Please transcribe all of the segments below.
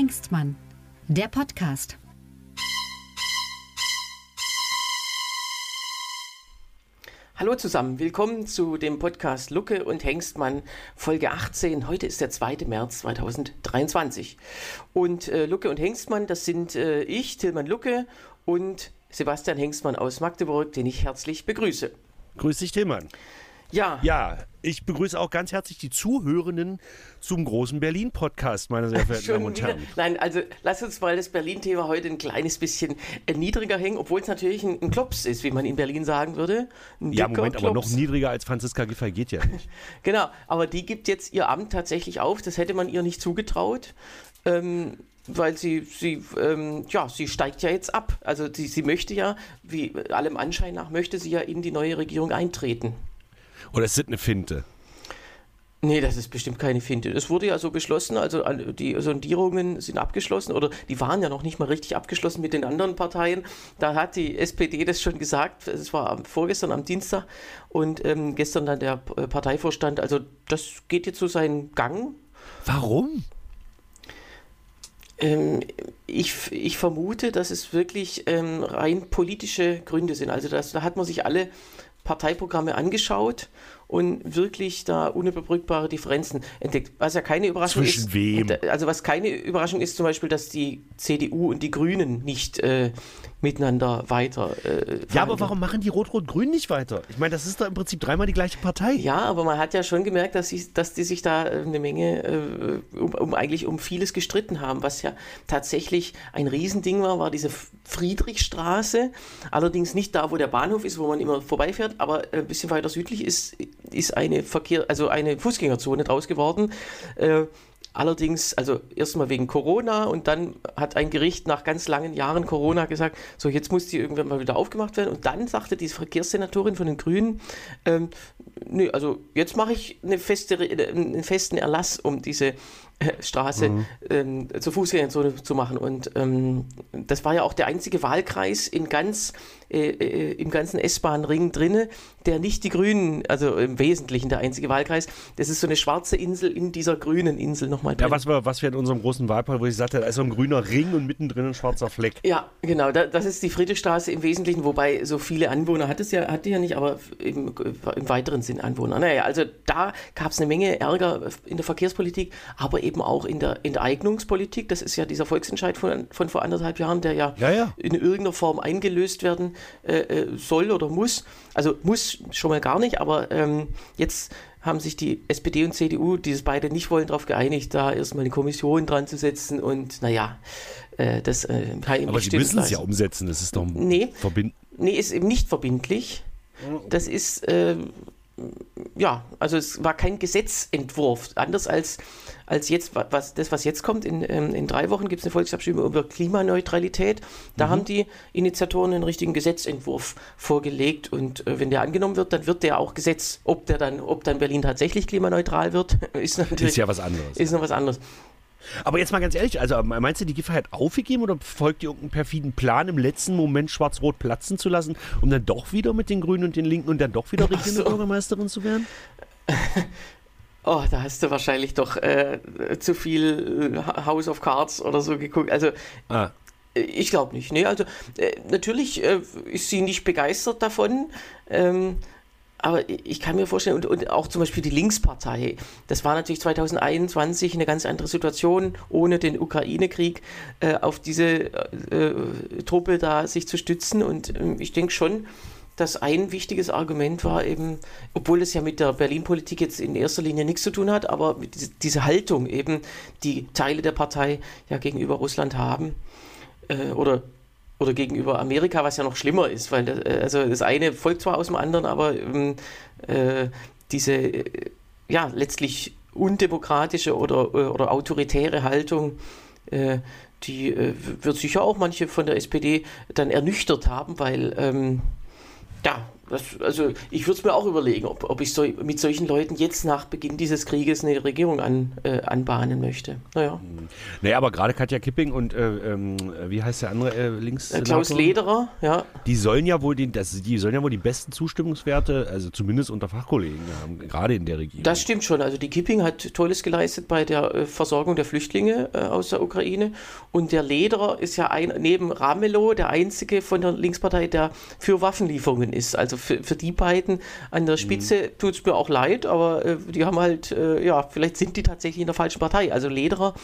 Hengstmann, der Podcast. Hallo zusammen, willkommen zu dem Podcast Lucke und Hengstmann Folge 18. Heute ist der 2. März 2023. Und äh, Lucke und Hengstmann, das sind äh, ich, Tilman Lucke und Sebastian Hengstmann aus Magdeburg, den ich herzlich begrüße. Grüß dich, Tilman. Ja. Ja, ich begrüße auch ganz herzlich die Zuhörenden zum großen Berlin-Podcast, meine sehr verehrten Damen und Herren. Nein, also lass uns mal das Berlin-Thema heute ein kleines bisschen äh, niedriger hängen, obwohl es natürlich ein, ein, Klops ist, wie man in Berlin sagen würde. Ein ja, Moment, Klops. aber noch niedriger als Franziska Giffey geht ja nicht. genau, aber die gibt jetzt ihr Amt tatsächlich auf. Das hätte man ihr nicht zugetraut. Ähm, weil sie, sie, ähm, ja, sie steigt ja jetzt ab. Also sie, sie möchte ja, wie allem Anschein nach, möchte sie ja in die neue Regierung eintreten. Oder ist das eine Finte? Nee, das ist bestimmt keine Finte. Es wurde ja so beschlossen, also die Sondierungen sind abgeschlossen oder die waren ja noch nicht mal richtig abgeschlossen mit den anderen Parteien. Da hat die SPD das schon gesagt, es war vorgestern am Dienstag und ähm, gestern dann der Parteivorstand. Also das geht jetzt so seinen Gang. Warum? Ähm, ich, ich vermute, dass es wirklich ähm, rein politische Gründe sind. Also das, da hat man sich alle Parteiprogramme angeschaut und wirklich da unüberbrückbare Differenzen entdeckt. Was ja keine Überraschung Zwischen ist. Wem? Also was keine Überraschung ist zum Beispiel, dass die CDU und die Grünen nicht äh, miteinander weiter. Äh, ja, aber warum machen die Rot-Rot-Grün nicht weiter? Ich meine, das ist doch im Prinzip dreimal die gleiche Partei. Ja, aber man hat ja schon gemerkt, dass, sie, dass die sich da äh, eine Menge äh, um, um, eigentlich um vieles gestritten haben. Was ja tatsächlich ein Riesending war, war diese Friedrichstraße. Allerdings nicht da, wo der Bahnhof ist, wo man immer vorbeifährt, aber ein bisschen weiter südlich ist ist eine Verkehr, also eine Fußgängerzone draus geworden. Äh, Allerdings, also erstmal wegen Corona und dann hat ein Gericht nach ganz langen Jahren Corona gesagt, so jetzt muss die irgendwann mal wieder aufgemacht werden. Und dann sagte die Verkehrssenatorin von den Grünen, ähm, nö, also jetzt mache ich eine feste, einen festen Erlass, um diese Straße mhm. ähm, zur Fußgängerzone zu machen. Und ähm, das war ja auch der einzige Wahlkreis in ganz, äh, äh, im ganzen S-Bahn-Ring drinne, der nicht die Grünen, also im Wesentlichen der einzige Wahlkreis, das ist so eine schwarze Insel in dieser grünen Insel nochmal drin. Ja, was wir, was wir in unserem großen Wahlpart, wo ich sagte, da ist so ein grüner Ring und mittendrin ein schwarzer Fleck. Ja, genau, da, das ist die Friedrichstraße im Wesentlichen, wobei so viele Anwohner hat es ja, hatte ja nicht, aber im, im weiteren Sinn Anwohner. Naja, also da gab es eine Menge Ärger in der Verkehrspolitik, aber eben eben auch in der Enteignungspolitik. Das ist ja dieser Volksentscheid von, von vor anderthalb Jahren, der ja, ja, ja. in irgendeiner Form eingelöst werden äh, äh, soll oder muss. Also muss schon mal gar nicht, aber ähm, jetzt haben sich die SPD und CDU, die es beide nicht wollen, darauf geeinigt, da erstmal eine Kommission dran zu setzen und naja, äh, das äh, kann Aber sie müssen es ja umsetzen, das ist doch nee, verbindlich. Nee, ist eben nicht verbindlich. Das ist, äh, ja, also es war kein Gesetzentwurf, anders als, als jetzt, was, das, was jetzt kommt. In, ähm, in drei Wochen gibt es eine Volksabstimmung über Klimaneutralität. Da mhm. haben die Initiatoren einen richtigen Gesetzentwurf vorgelegt und äh, wenn der angenommen wird, dann wird der auch Gesetz. Ob der dann, ob dann Berlin tatsächlich klimaneutral wird, ist natürlich ist ja was anderes. Ist noch was anderes. Aber jetzt mal ganz ehrlich, also meinst du, die Giffey hat aufgegeben oder folgt ihr irgendeinen perfiden Plan, im letzten Moment schwarz-rot platzen zu lassen, um dann doch wieder mit den Grünen und den Linken und dann doch wieder regierende so. Bürgermeisterin zu werden? Oh, da hast du wahrscheinlich doch äh, zu viel House of Cards oder so geguckt. Also ah. ich glaube nicht. Nee, also äh, natürlich äh, ist sie nicht begeistert davon. Ähm, aber ich kann mir vorstellen, und, und, auch zum Beispiel die Linkspartei, das war natürlich 2021 eine ganz andere Situation, ohne den Ukraine-Krieg äh, auf diese äh, Truppe da sich zu stützen. Und äh, ich denke schon, dass ein wichtiges Argument war eben, obwohl es ja mit der Berlin-Politik jetzt in erster Linie nichts zu tun hat, aber diese Haltung eben, die Teile der Partei ja gegenüber Russland haben, äh, oder oder gegenüber Amerika, was ja noch schlimmer ist, weil das, äh, also das eine folgt zwar aus dem anderen, aber ähm, äh, diese äh, ja letztlich undemokratische oder, äh, oder autoritäre Haltung, äh, die äh, wird sicher auch manche von der SPD dann ernüchtert haben, weil ähm, ja, das, also ich würde es mir auch überlegen, ob, ob ich so, mit solchen Leuten jetzt nach Beginn dieses Krieges eine Regierung an, äh, anbahnen möchte. Naja. Hm. Naja, aber gerade Katja Kipping und äh, ähm, wie heißt der andere äh, links? Äh, Klaus Lederer, ja. Die sollen ja wohl die, das, die sollen ja wohl die besten Zustimmungswerte, also zumindest unter Fachkollegen haben, gerade in der Regierung. Das stimmt schon. Also die Kipping hat Tolles geleistet bei der äh, Versorgung der Flüchtlinge äh, aus der Ukraine. Und der Lederer ist ja ein, neben Ramelow der einzige von der Linkspartei, der für Waffenlieferungen ist. Also für, für die beiden an der Spitze mhm. tut es mir auch leid, aber äh, die haben halt, äh, ja, vielleicht sind die tatsächlich in der falschen Partei. Also Lederer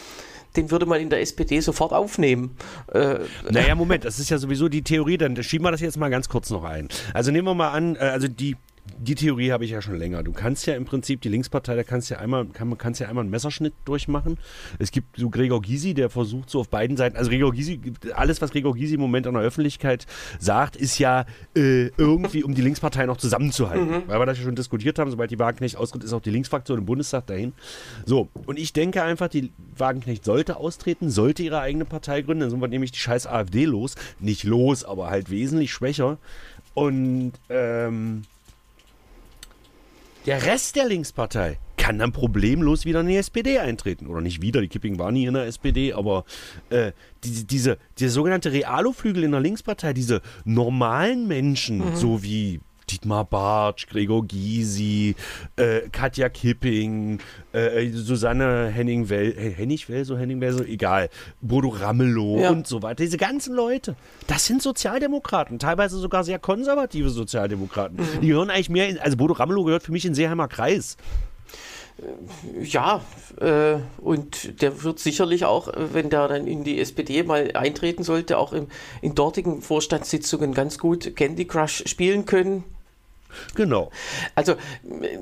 den würde man in der SPD sofort aufnehmen. Äh, naja, Moment, das ist ja sowieso die Theorie, dann schieben wir das jetzt mal ganz kurz noch ein. Also nehmen wir mal an, äh, also die die Theorie habe ich ja schon länger. Du kannst ja im Prinzip die Linkspartei, da kannst ja einmal, kann, kannst ja einmal einen Messerschnitt durchmachen. Es gibt so Gregor Gysi, der versucht so auf beiden Seiten, also Gregor Gysi, alles, was Gregor Gysi im Moment an der Öffentlichkeit sagt, ist ja äh, irgendwie, um die Linkspartei noch zusammenzuhalten. Mhm. Weil wir das ja schon diskutiert haben, sobald die Wagenknecht austritt, ist auch die Linksfraktion im Bundestag dahin. So, und ich denke einfach, die Wagenknecht sollte austreten, sollte ihre eigene Partei gründen, dann sind wir nämlich die scheiß AfD los. Nicht los, aber halt wesentlich schwächer. Und ähm, der Rest der Linkspartei kann dann problemlos wieder in die SPD eintreten. Oder nicht wieder, die Kipping war nie in der SPD, aber äh, die, diese, dieser sogenannte Realo-Flügel in der Linkspartei, diese normalen Menschen, mhm. so wie Dietmar Bartsch, Gregor Gysi, äh, Katja Kipping, äh, Susanne Henning-Well, Hennig-Well, so Henning-Well, so egal, Bodo Ramelow ja. und so weiter. Diese ganzen Leute, das sind Sozialdemokraten, teilweise sogar sehr konservative Sozialdemokraten. Mhm. Die gehören eigentlich mehr, in, also Bodo Ramelow gehört für mich in Seeheimer Kreis. Ja, äh, und der wird sicherlich auch, wenn der dann in die SPD mal eintreten sollte, auch im, in dortigen Vorstandssitzungen ganz gut Candy Crush spielen können. Genau. Also,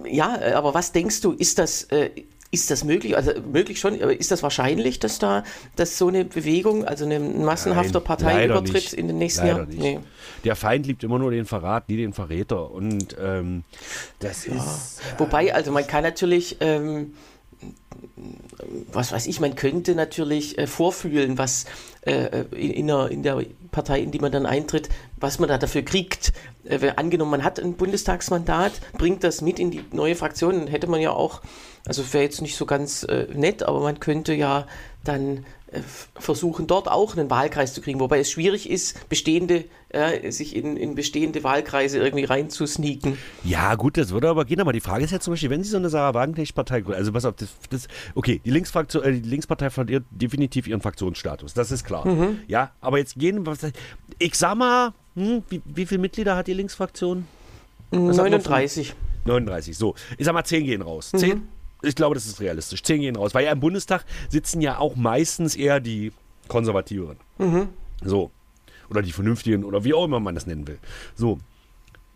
ja, aber was denkst du, ist das, äh, ist das möglich? Also möglich schon, aber ist das wahrscheinlich, dass da dass so eine Bewegung, also ein massenhafter Parteiübertritt in den nächsten Jahren? Nee. Der Feind liebt immer nur den Verrat, nie den Verräter. Und ähm, das ja. ist. Äh, Wobei, also man kann natürlich. Ähm, was weiß ich, man könnte natürlich äh, vorfühlen, was äh, in, in, der, in, der, Partei, in die man dann eintritt, was man da dafür kriegt. Äh, angenommen, man hat ein Bundestagsmandat, bringt das mit in die neue Fraktion, dann hätte man ja auch, also wäre jetzt nicht so ganz äh, nett, aber man könnte ja dann äh, versuchen, dort auch einen Wahlkreis zu kriegen, wobei es schwierig ist, bestehende, sich in, in bestehende Wahlkreise irgendwie reinzusneaken. Ja, gut, das würde aber gehen, aber die Frage ist ja zum Beispiel, wenn Sie so eine Sarah Wagenknecht-Partei also pass auf, das, das, okay, die, Linksfraktion, äh, die Linkspartei verliert definitiv ihren Fraktionsstatus, das ist klar. Mhm. Ja, aber jetzt gehen, was, ich sag mal, hm, wie, wie viele Mitglieder hat die Linksfraktion? 39. 39, so. Ich sag mal, 10 gehen raus. 10? Mhm. Ich glaube, das ist realistisch. Zehn gehen raus. Weil ja im Bundestag sitzen ja auch meistens eher die Konservativen. Mhm. So. Oder die Vernünftigen oder wie auch immer man das nennen will. So.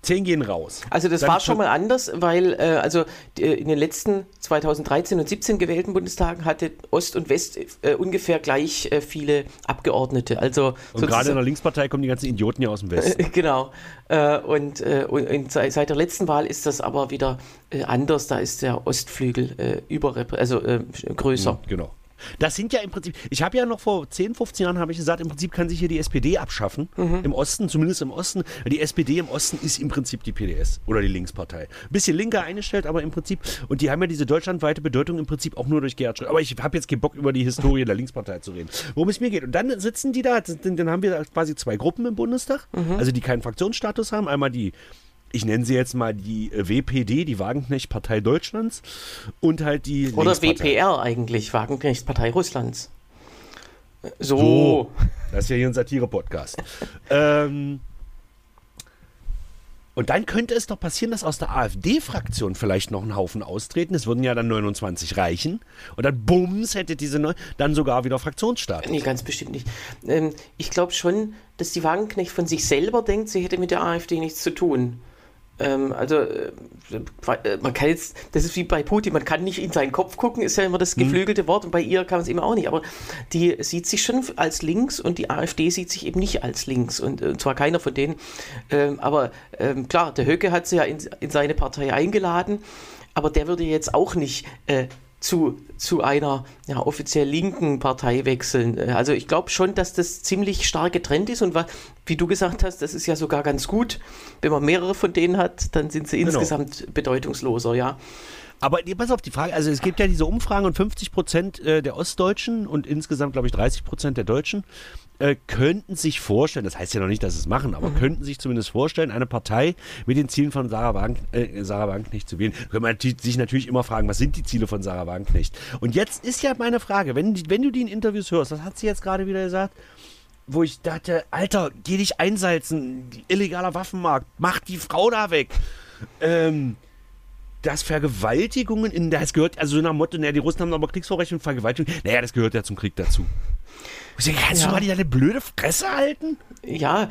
Zehn gehen raus. Also das Dann war schon mal anders, weil äh, also die, in den letzten 2013 und 17 gewählten Bundestagen hatte Ost und West äh, ungefähr gleich äh, viele Abgeordnete. Also und gerade in der Linkspartei kommen die ganzen Idioten ja aus dem Westen. genau. Äh, und, äh, und, seit der letzten Wahl ist das aber wieder äh, anders. Da ist der Ostflügel überrepräsentiert, also größer. Mhm, genau. Das sind ja im Prinzip, ich habe ja noch vor 10, 15 Jahren habe ich gesagt, im Prinzip kann sich hier die SPD abschaffen. Mhm. Im Osten, zumindest im Osten. Die SPD im Osten ist im Prinzip die PDS oder die Linkspartei. Ein bisschen linker eingestellt, aber im Prinzip, und die haben ja diese deutschlandweite Bedeutung im Prinzip auch nur durch Gerhard Schröder. Aber ich habe jetzt keinen Bock über die Historie der Linkspartei zu reden. Worum es mir geht. Und dann sitzen die da, dann haben wir quasi zwei Gruppen im Bundestag, mhm. also die keinen Fraktionsstatus haben. Einmal die ich nenne sie jetzt mal die äh, WPD, die Wagenknecht-Partei Deutschlands und halt die Oder WPR eigentlich, Wagenknecht-Partei Russlands. So. so. Das ist ja hier ein Satire-Podcast. ähm, und dann könnte es doch passieren, dass aus der AfD-Fraktion vielleicht noch ein Haufen austreten. Es würden ja dann 29 reichen. Und dann bums hätte diese neu dann sogar wieder Fraktionsstaat. Nee, ganz bestimmt nicht. Ähm, ich glaube schon, dass die Wagenknecht von sich selber denkt, sie hätte mit der AfD nichts zu tun. Ähm, also äh, man kann jetzt, das ist wie bei Putin, man kann nicht in seinen Kopf gucken, ist ja immer das mhm. geflügelte Wort und bei ihr kann man es eben auch nicht, aber die sieht sich schon als links und die AfD sieht sich eben nicht als links und, und äh, zwar keiner von denen, ähm, aber ähm, klar, der Höcke hat sie ja in, in, seine Partei eingeladen, aber der würde jetzt auch nicht äh, zu zu einer ja, offiziell linken Partei wechseln. Also ich glaube schon, dass das ziemlich stark getrennt ist und wie du gesagt hast, das ist ja sogar ganz gut. Wenn man mehrere von denen hat, dann sind sie genau. insgesamt bedeutungsloser, ja. Aber pass auf die Frage, also es gibt ja diese Umfragen und 50 Prozent äh, der Ostdeutschen und insgesamt, glaube ich, 30 Prozent der Deutschen äh, könnten sich vorstellen, das heißt ja noch nicht, dass sie es machen, aber mhm. könnten sich zumindest vorstellen, eine Partei mit den Zielen von Sarah, Wagen, äh, Sarah Wagenknecht zu wählen. Kann man sich natürlich immer fragen, was sind die Ziele von Sarah Wagenknecht? Und jetzt ist ja meine Frage, wenn, wenn du die in Interviews hörst, was hat sie jetzt gerade wieder gesagt? Wo ich dachte, Alter, geh dich einsalzen, illegaler Waffenmarkt, mach die Frau da weg. Ähm, dass Vergewaltigungen in das gehört, also so nach Motto, naja, die Russen haben aber Kriegsvorrecht und Vergewaltigung, naja, das gehört ja zum Krieg dazu. Ich kannst ja. du mal deine blöde Fresse halten? Ja,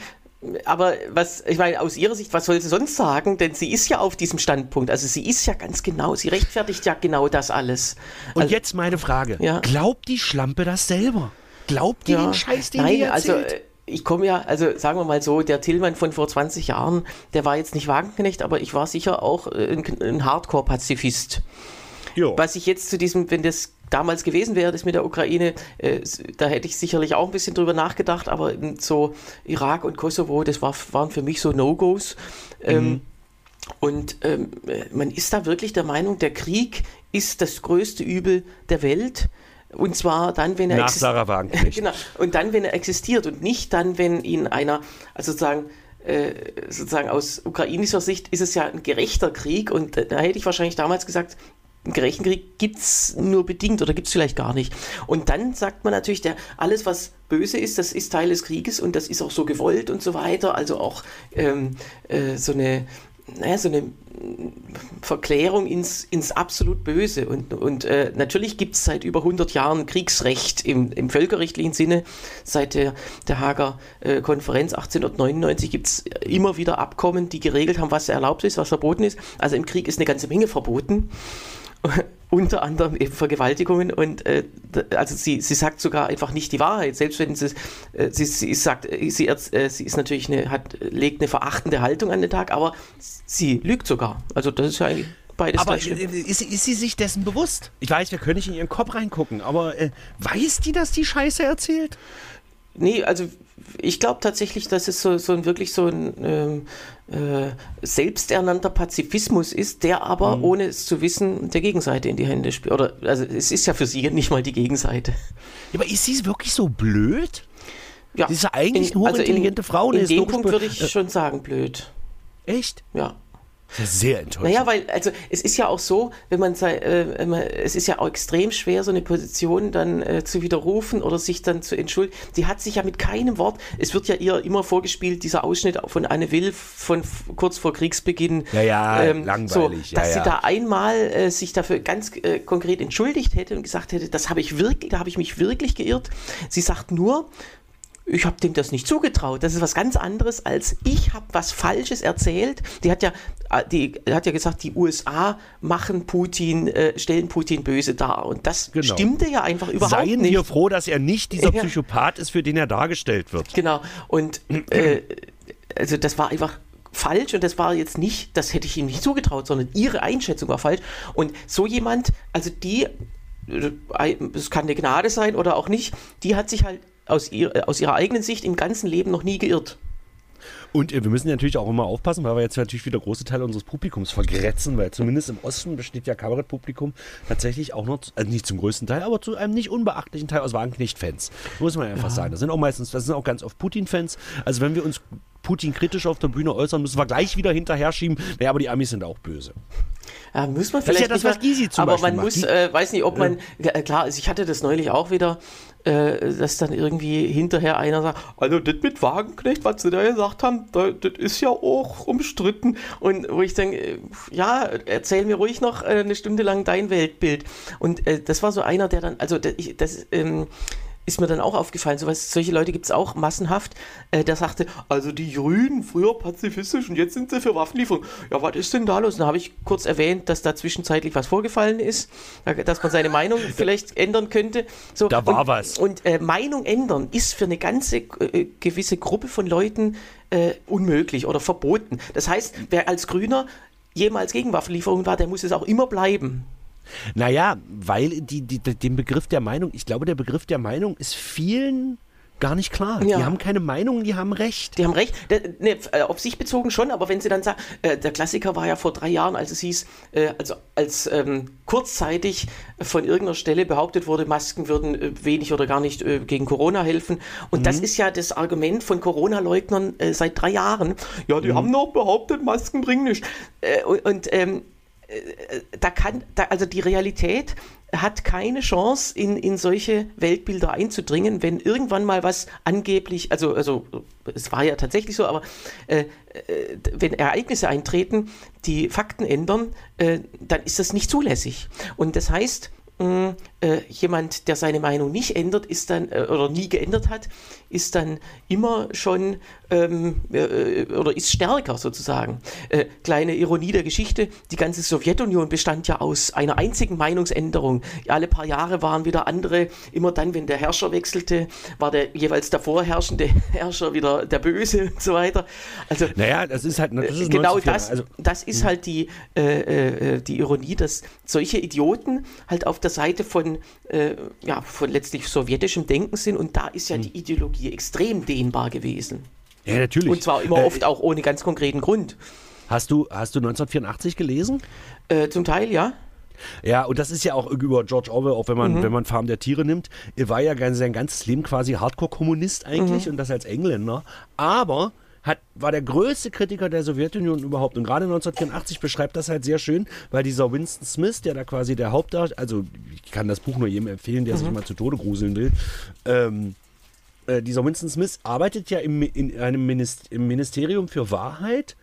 aber was, ich meine, aus ihrer Sicht, was soll sie sonst sagen? Denn sie ist ja auf diesem Standpunkt. Also sie ist ja ganz genau, sie rechtfertigt ja genau das alles. Und also, jetzt meine Frage. Ja. Glaubt die Schlampe das selber? Glaubt die ja. den Scheiß, den Nein, die erzählt? Also, ich komme ja, also sagen wir mal so, der Tillmann von vor 20 Jahren, der war jetzt nicht Wagenknecht, aber ich war sicher auch ein, ein Hardcore-Pazifist. Was ich jetzt zu diesem, wenn das damals gewesen wäre, das mit der Ukraine, äh, da hätte ich sicherlich auch ein bisschen drüber nachgedacht, aber so Irak und Kosovo, das war, waren für mich so No-Gos. Ähm, mhm. und ähm, man ist da wirklich der Meinung, der Krieg ist das größte Übel der Welt. Und zwar dann, wenn er Nach Sarah Wagenknecht. genau. Und dann, wenn er existiert und nicht dann, wenn ihn einer, also sozusagen, äh, sozusagen aus ukrainischer Sicht ist es ja ein gerechter Krieg und da hätte ich wahrscheinlich damals gesagt, einen gerechten Krieg gibt es nur bedingt oder gibt es vielleicht gar nicht. Und dann sagt man natürlich, der, alles, was böse ist, das ist Teil des Krieges und das ist auch so gewollt und so weiter. Also auch ähm, äh, so eine naja, so eine Verklärung ins, ins absolut Böse. Und, und äh, natürlich gibt es seit über 100 Jahren Kriegsrecht im, im völkerrechtlichen Sinne. Seit der, der Hager äh, Konferenz 1899 gibt es immer wieder Abkommen, die geregelt haben, was erlaubt ist, was verboten ist. Also im Krieg ist eine ganze Menge verboten. unter anderem eben Vergewaltigungen und äh, also sie, sie sagt sogar einfach nicht die Wahrheit, selbst wenn sie, äh, sie, sie sagt, äh, sie, äh, sie ist natürlich eine, hat, legt eine verachtende Haltung an den Tag, aber sie lügt sogar. Also das ist ja eigentlich beides Aber ist, ist, sie sich dessen bewusst? Ich weiß, wir können nicht in ihren Kopf reingucken, aber äh, weiß die, dass die Scheiße erzählt? Nee, also ich glaube tatsächlich, dass es so, so ein wirklich so ein ähm, äh, selbsternannter Pazifismus ist, der aber, mhm. ohne es zu wissen, der Gegenseite in die Hände spielt. Oder also es ist ja für sie nicht mal die Gegenseite. Ja, aber ist sie wirklich so blöd? Ja. Sie ist ja eigentlich eine hochintelligente also in, Frau. In dem Punkt würde ich äh, schon sagen, blöd. Echt? Ja. Sehr enttäuschend. Naja, weil, also es ist ja auch so, wenn man, äh, es ist ja auch extrem schwer, so eine Position dann äh, zu widerrufen oder sich dann zu entschuldigen. Die hat sich ja mit keinem Wort, es wird ja ihr immer vorgespielt, dieser Ausschnitt von Anne Will von kurz vor Kriegsbeginn. Ja, ja, ähm, langweilig. So, dass ja, sie da einmal äh, sich dafür ganz äh, konkret entschuldigt hätte und gesagt hätte, das habe ich wirklich, da habe ich mich wirklich geirrt. Sie sagt nur, ich habe dem das nicht zugetraut. Das ist was ganz anderes als ich habe was Falsches erzählt. Die hat ja, äh, die hat ja gesagt, die USA machen Putin, äh, stellen Putin böse dar. Und das genau. stimmte ja einfach überhaupt Seien nicht. Seien wir froh, dass er nicht dieser Psychopath ist, für den er dargestellt wird. Genau. Und äh, also das war einfach falsch und das war jetzt nicht, das hätte ich ihm nicht zugetraut, sondern ihre Einschätzung war falsch. Und so jemand, also die, äh, es kann eine Gnade sein oder auch nicht, die hat sich halt aus, ihr, äh, aus ihrer eigenen Sicht im ganzen Leben noch nie geirrt. Und äh, wir müssen natürlich auch immer aufpassen, weil wir jetzt natürlich wieder große Teile unseres Publikums vergrätzen, weil zumindest im Osten besteht ja Kabarettpublikum tatsächlich auch noch, also nicht zum größten Teil, aber zu einem nicht unbeachtlichen Teil aus Wagenknecht-Fans. Muss man einfach ja. sagen. Das sind auch meistens, das sind auch ganz oft Putin-Fans. Also wenn wir uns Putin kritisch auf der Bühne äußern, müssen wir gleich wieder hinterher schieben. Naja, aber die Amis sind auch böse. Ja, muss man vielleicht das ist ja das, was Gysi zum Aber Beispiel man macht. muss, äh, weiß nicht, ob man, äh, klar, also ich hatte das neulich auch wieder, äh, dass dann irgendwie hinterher einer sagt, also das mit Wagenknecht, was sie da gesagt haben, das, das ist ja auch umstritten. Und wo ich denke, äh, ja, erzähl mir ruhig noch äh, eine Stunde lang dein Weltbild. Und äh, das war so einer, der dann, also das, das ähm, ist mir dann auch aufgefallen, so was, solche Leute gibt es auch massenhaft, äh, der sagte, also die Grünen, früher pazifistisch und jetzt sind sie für Waffenlieferung. Ja, was ist denn da los? Und da habe ich kurz erwähnt, dass da zwischenzeitlich was vorgefallen ist, dass man seine Meinung vielleicht ändern könnte. So, da war und, was. Und äh, Meinung ändern ist für eine ganze äh, gewisse Gruppe von Leuten äh, unmöglich oder verboten. Das heißt, wer als Grüner jemals gegen Waffenlieferungen war, der muss es auch immer bleiben. Naja, weil die, die, den Begriff der Meinung, ich glaube, der Begriff der Meinung ist vielen gar nicht klar. Ja. Die haben keine Meinung, die haben Recht. Die haben Recht, ne, auf sich bezogen schon, aber wenn sie dann sagen, äh, der Klassiker war ja vor drei Jahren, als es hieß, äh, also als ähm, kurzzeitig von irgendeiner Stelle behauptet wurde, Masken würden äh, wenig oder gar nicht äh, gegen Corona helfen. Und mhm. das ist ja das Argument von Corona-Leugnern äh, seit drei Jahren. Ja, die mhm. haben noch behauptet, Masken bringen nichts. Äh, und, und ähm, da kann, da, also die Realität hat keine Chance, in, in solche Weltbilder einzudringen, wenn irgendwann mal was angeblich, also, also es war ja tatsächlich so, aber äh, äh, wenn Ereignisse eintreten, die Fakten ändern, äh, dann ist das nicht zulässig. Und das heißt, mh, äh, jemand, der seine Meinung nicht ändert, ist dann, äh, oder nie geändert hat, ist dann immer schon ähm, äh, oder ist stärker sozusagen. Äh, kleine Ironie der Geschichte, die ganze Sowjetunion bestand ja aus einer einzigen Meinungsänderung. Alle paar Jahre waren wieder andere, immer dann, wenn der Herrscher wechselte, war der jeweils der vorherrschende Herrscher wieder der Böse und so weiter. Also, naja, das ist halt, das ist genau das, also, das ist hm. halt die, äh, äh, die Ironie, dass solche Idioten halt auf der Seite von von, äh, ja, von letztlich sowjetischem Denken sind und da ist ja hm. die Ideologie extrem dehnbar gewesen. Ja, natürlich. Und zwar immer äh, oft auch ohne ganz konkreten Grund. Hast du, hast du 1984 gelesen? Äh, zum Teil, ja. Ja, und das ist ja auch über George Orwell, auch wenn man, mhm. wenn man Farm der Tiere nimmt. Er war ja sein ganzes Leben quasi Hardcore-Kommunist eigentlich mhm. und das als Engländer. Aber hat, war der größte Kritiker der Sowjetunion überhaupt. Und gerade 1984 beschreibt das halt sehr schön, weil dieser Winston Smith, der da quasi der Hauptdarsteller, also ich kann das Buch nur jedem empfehlen, der mhm. sich mal zu Tode gruseln will, ähm, äh, dieser Winston Smith arbeitet ja im, in einem Ministerium für Wahrheit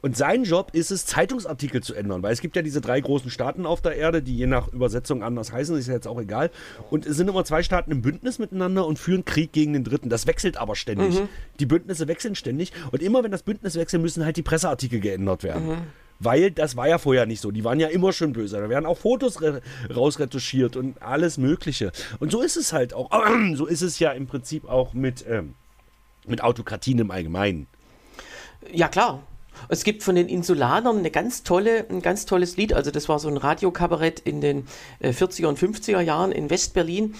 und sein Job ist es, Zeitungsartikel zu ändern, weil es gibt ja diese drei großen Staaten auf der Erde, die je nach Übersetzung anders heißen, ist ja jetzt auch egal. Und es sind immer zwei Staaten im Bündnis miteinander und führen Krieg gegen den dritten. Das wechselt aber ständig. Mhm. Die Bündnisse wechseln ständig und immer wenn das Bündnis wechselt, müssen halt die Presseartikel geändert werden. Mhm. Weil das war ja vorher nicht so. Die waren ja immer schon böse. Da werden auch Fotos rausretuschiert und alles Mögliche. Und so ist es halt auch. So ist es ja im Prinzip auch mit, ähm, mit Autokratien im Allgemeinen. Ja, klar. Es gibt von den Insulanern eine ganz tolle, ein ganz tolles Lied. Also das war so ein Radiokabarett in den 40er äh, und 50er Jahren in Westberlin.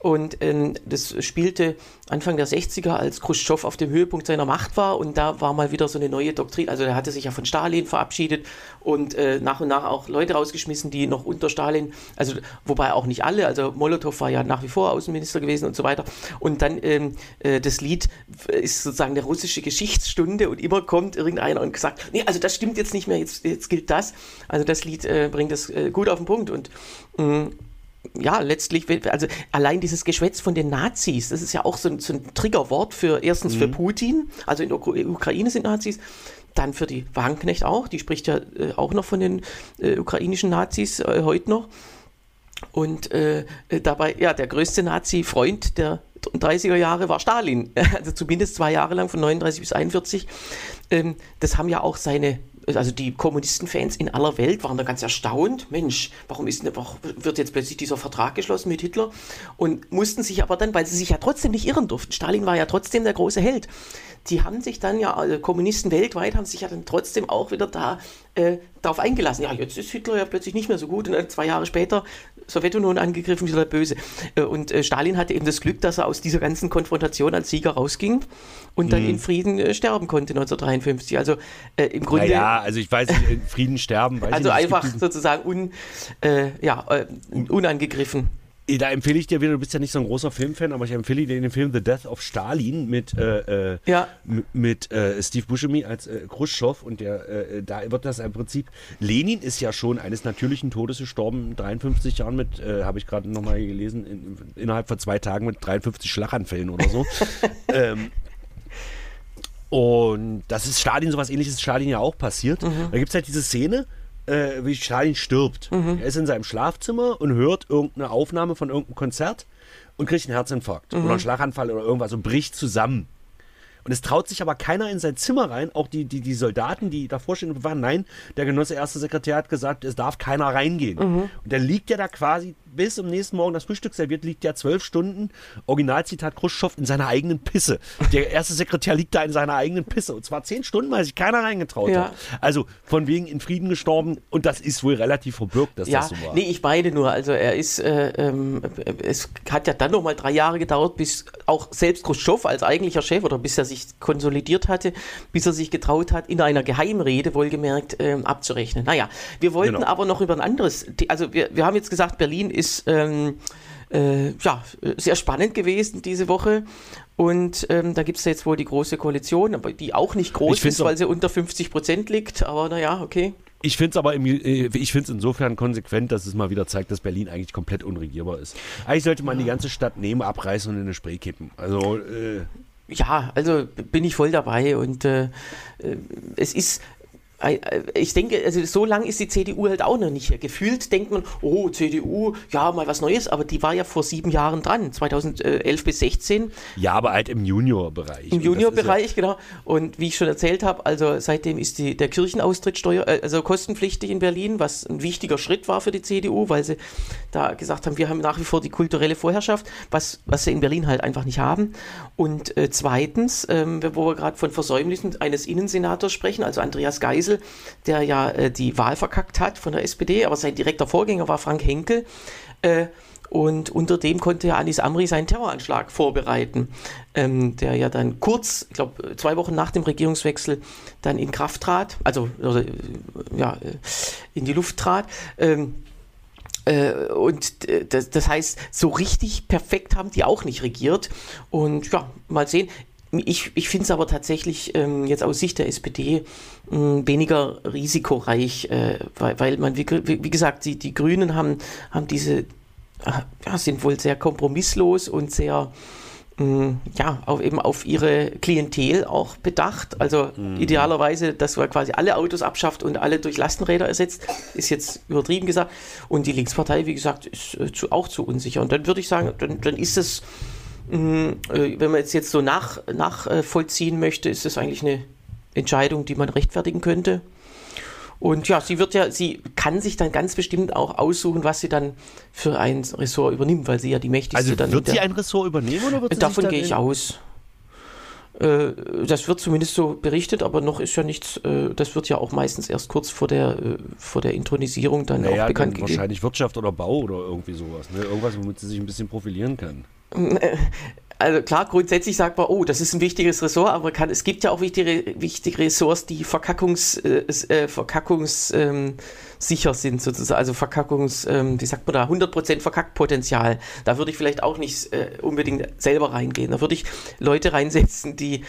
Und ähm, das spielte Anfang der 60er, als Khrushchev auf dem Höhepunkt seiner Macht war. Und da war mal wieder so eine neue Doktrin. Also er hatte sich ja von Stalin verabschiedet und äh, nach und nach auch Leute rausgeschmissen, die noch unter Stalin, also wobei auch nicht alle, also Molotow war ja nach wie vor Außenminister gewesen und so weiter. Und dann ähm, äh, das Lied ist sozusagen eine russische Geschichtsstunde und immer kommt irgendeiner und sagt, nee, also das stimmt jetzt nicht mehr, jetzt, jetzt gilt das. Also das Lied äh, bringt das äh, gut auf den Punkt und mh, mm, ja, letztlich, also allein dieses Geschwätz von den Nazis, das ist ja auch so ein, so ein Triggerwort für erstens mhm. für Putin, also in der Ukraine sind Nazis, dann für die Wagenknecht auch, die spricht ja äh, auch noch von den äh, ukrainischen Nazis äh, heute noch. Und äh, dabei, ja, der größte Nazi-Freund der 30er Jahre war Stalin, also zumindest zwei Jahre lang, von 39 bis 41. Ähm, das haben ja auch seine also die Kommunistenfans in aller Welt waren da ganz erstaunt. Mensch, warum ist, warum wird jetzt plötzlich dieser Vertrag geschlossen mit Hitler? Und mussten sich aber dann, weil sie sich ja trotzdem nicht irren durften, Stalin war ja trotzdem der große Held, die haben sich dann ja, also Kommunisten weltweit haben sich ja dann trotzdem auch wieder da äh, darauf eingelassen. Ja, jetzt ist Hitler ja plötzlich nicht mehr so gut und dann zwei Jahre später Sowjetunion angegriffen, wieder böse. Äh, und äh, Stalin hatte eben das Glück, dass er aus dieser ganzen Konfrontation als Sieger rausging und dann mhm. in Frieden äh, sterben konnte 1953. Also äh, im Grunde. Ja, also ich weiß nicht, in Frieden sterben. also nicht, einfach sozusagen un, äh, ja, unangegriffen da empfehle ich dir wieder, du bist ja nicht so ein großer Filmfan, aber ich empfehle dir den Film The Death of Stalin mit, äh, äh ja. mit äh, Steve Buscemi als äh, Khrushchev und der, äh, da wird das im Prinzip, Lenin ist ja schon eines natürlichen Todes gestorben, 53 Jahren mit, äh, habe ich gerade nochmal gelesen, in, innerhalb von zwei Tagen mit 53 Schlaganfällen oder so. ähm, und das ist Stalin, sowas ähnliches Stalin ja auch passiert. Mhm. Da gibt es halt diese Szene, äh, wie Stalin stirbt. Mhm. Er ist in seinem Schlafzimmer und hört irgendeine Aufnahme von irgendeinem Konzert und kriegt einen Herzinfarkt mhm. oder einen Schlaganfall oder irgendwas und bricht zusammen. Und es traut sich aber keiner in sein Zimmer rein, auch die, die, die Soldaten, die davor stehen waren, nein, der Genosse erste Sekretär hat gesagt, es darf keiner reingehen. Mhm. Und dann liegt er da quasi bis zum nächsten Morgen das Frühstück serviert, liegt ja zwölf Stunden, Originalzitat Khrushchev, in seiner eigenen Pisse. Der erste Sekretär liegt da in seiner eigenen Pisse. Und zwar zehn Stunden, weil sich keiner reingetraut ja. hat. Also von wegen in Frieden gestorben. Und das ist wohl relativ verbürgt, dass ja, das so war. Nee, ich meine nur, also er ist, äh, ähm, es hat ja dann nochmal drei Jahre gedauert, bis auch selbst Khrushchev als eigentlicher Chef oder bis er sich konsolidiert hatte, bis er sich getraut hat, in einer Geheimrede wohlgemerkt ähm, abzurechnen. Naja, wir wollten genau. aber noch über ein anderes, also wir, wir haben jetzt gesagt, Berlin ist ähm, äh, ja, sehr spannend gewesen diese Woche. Und ähm, da gibt es jetzt wohl die große Koalition, aber die auch nicht groß ist, weil sie unter 50 Prozent liegt. Aber naja, okay. Ich finde es aber im, äh, ich find's insofern konsequent, dass es mal wieder zeigt, dass Berlin eigentlich komplett unregierbar ist. Eigentlich sollte man die ganze Stadt nehmen, abreißen und in eine Spree kippen. Also äh, ja, also bin ich voll dabei und äh, äh es ist ich denke, also so lange ist die CDU halt auch noch nicht hier. Gefühlt denkt man, oh, CDU, ja, mal was Neues, aber die war ja vor sieben Jahren dran, 2011 bis 16. Ja, aber halt im Juniorbereich. Im Juniorbereich, ja genau. Und wie ich schon erzählt habe, also seitdem ist die, der Kirchenaustrittsteuer, äh, also kostenpflichtig in Berlin, was ein wichtiger Schritt war für die CDU, weil sie da gesagt haben, wir haben nach wie vor die kulturelle Vorherrschaft, was, was sie in Berlin halt einfach nicht haben. Und äh, zweitens, ähm, wo wir gerade von Versäumnissen eines Innensenators sprechen, also Andreas Geisel, Geisel, der ja äh, die Wahl verkackt hat von der SPD, aber sein direkter Vorgänger war Frank Henkel. Äh, und unter dem konnte ja Anis Amri seinen Terroranschlag vorbereiten, ähm, der ja dann kurz, ich glaube zwei Wochen nach dem Regierungswechsel, dann in Kraft trat, also oder, ja, äh, in die Luft trat. Ähm, äh, und das, das, heißt, so richtig perfekt haben die auch nicht regiert. Und ja, mal sehen. Ich, ich finde es aber tatsächlich ähm, jetzt aus Sicht der SPD äh, weniger risikoreich, äh, weil, weil man, wie, wie gesagt, die, die Grünen haben, haben diese, äh, ja, sind wohl sehr kompromisslos und sehr, äh, ja, auf, eben auf ihre Klientel auch bedacht. Also mhm. idealerweise, dass man quasi alle Autos abschafft und alle durch Lastenräder ersetzt, ist jetzt übertrieben gesagt. Und die Linkspartei, wie gesagt, ist äh, zu, auch zu unsicher. Und dann würde ich sagen, dann, dann ist es wenn man jetzt, jetzt so nach, nachvollziehen möchte, ist das eigentlich eine Entscheidung, die man rechtfertigen könnte. Und ja, sie wird ja, sie kann sich dann ganz bestimmt auch aussuchen, was sie dann für ein Ressort übernimmt, weil sie ja die mächtigste also dann. Wird sie ein Ressort übernehmen oder wird sie Davon gehe ich aus. Äh, das wird zumindest so berichtet, aber noch ist ja nichts, äh, das wird ja auch meistens erst kurz vor der, vor der Intronisierung dann naja, auch bekannt dann gegeben. Wahrscheinlich Wirtschaft oder Bau oder irgendwie sowas. Ne? Irgendwas, womit sie sich ein bisschen profilieren kann. Also klar, grundsätzlich sagt man, oh, das ist ein wichtiges Ressort, aber kann, es gibt ja auch wichtige, wichtige Ressorts, die Verkackungs, äh, äh, Verkackungs ähm, sicher sind, sozusagen. Also Verkackungs, ähm, wie sagt man da, 100% Verkackpotenzial. Da würde ich vielleicht auch nicht äh, unbedingt selber reingehen. Da würde ich Leute reinsetzen, die,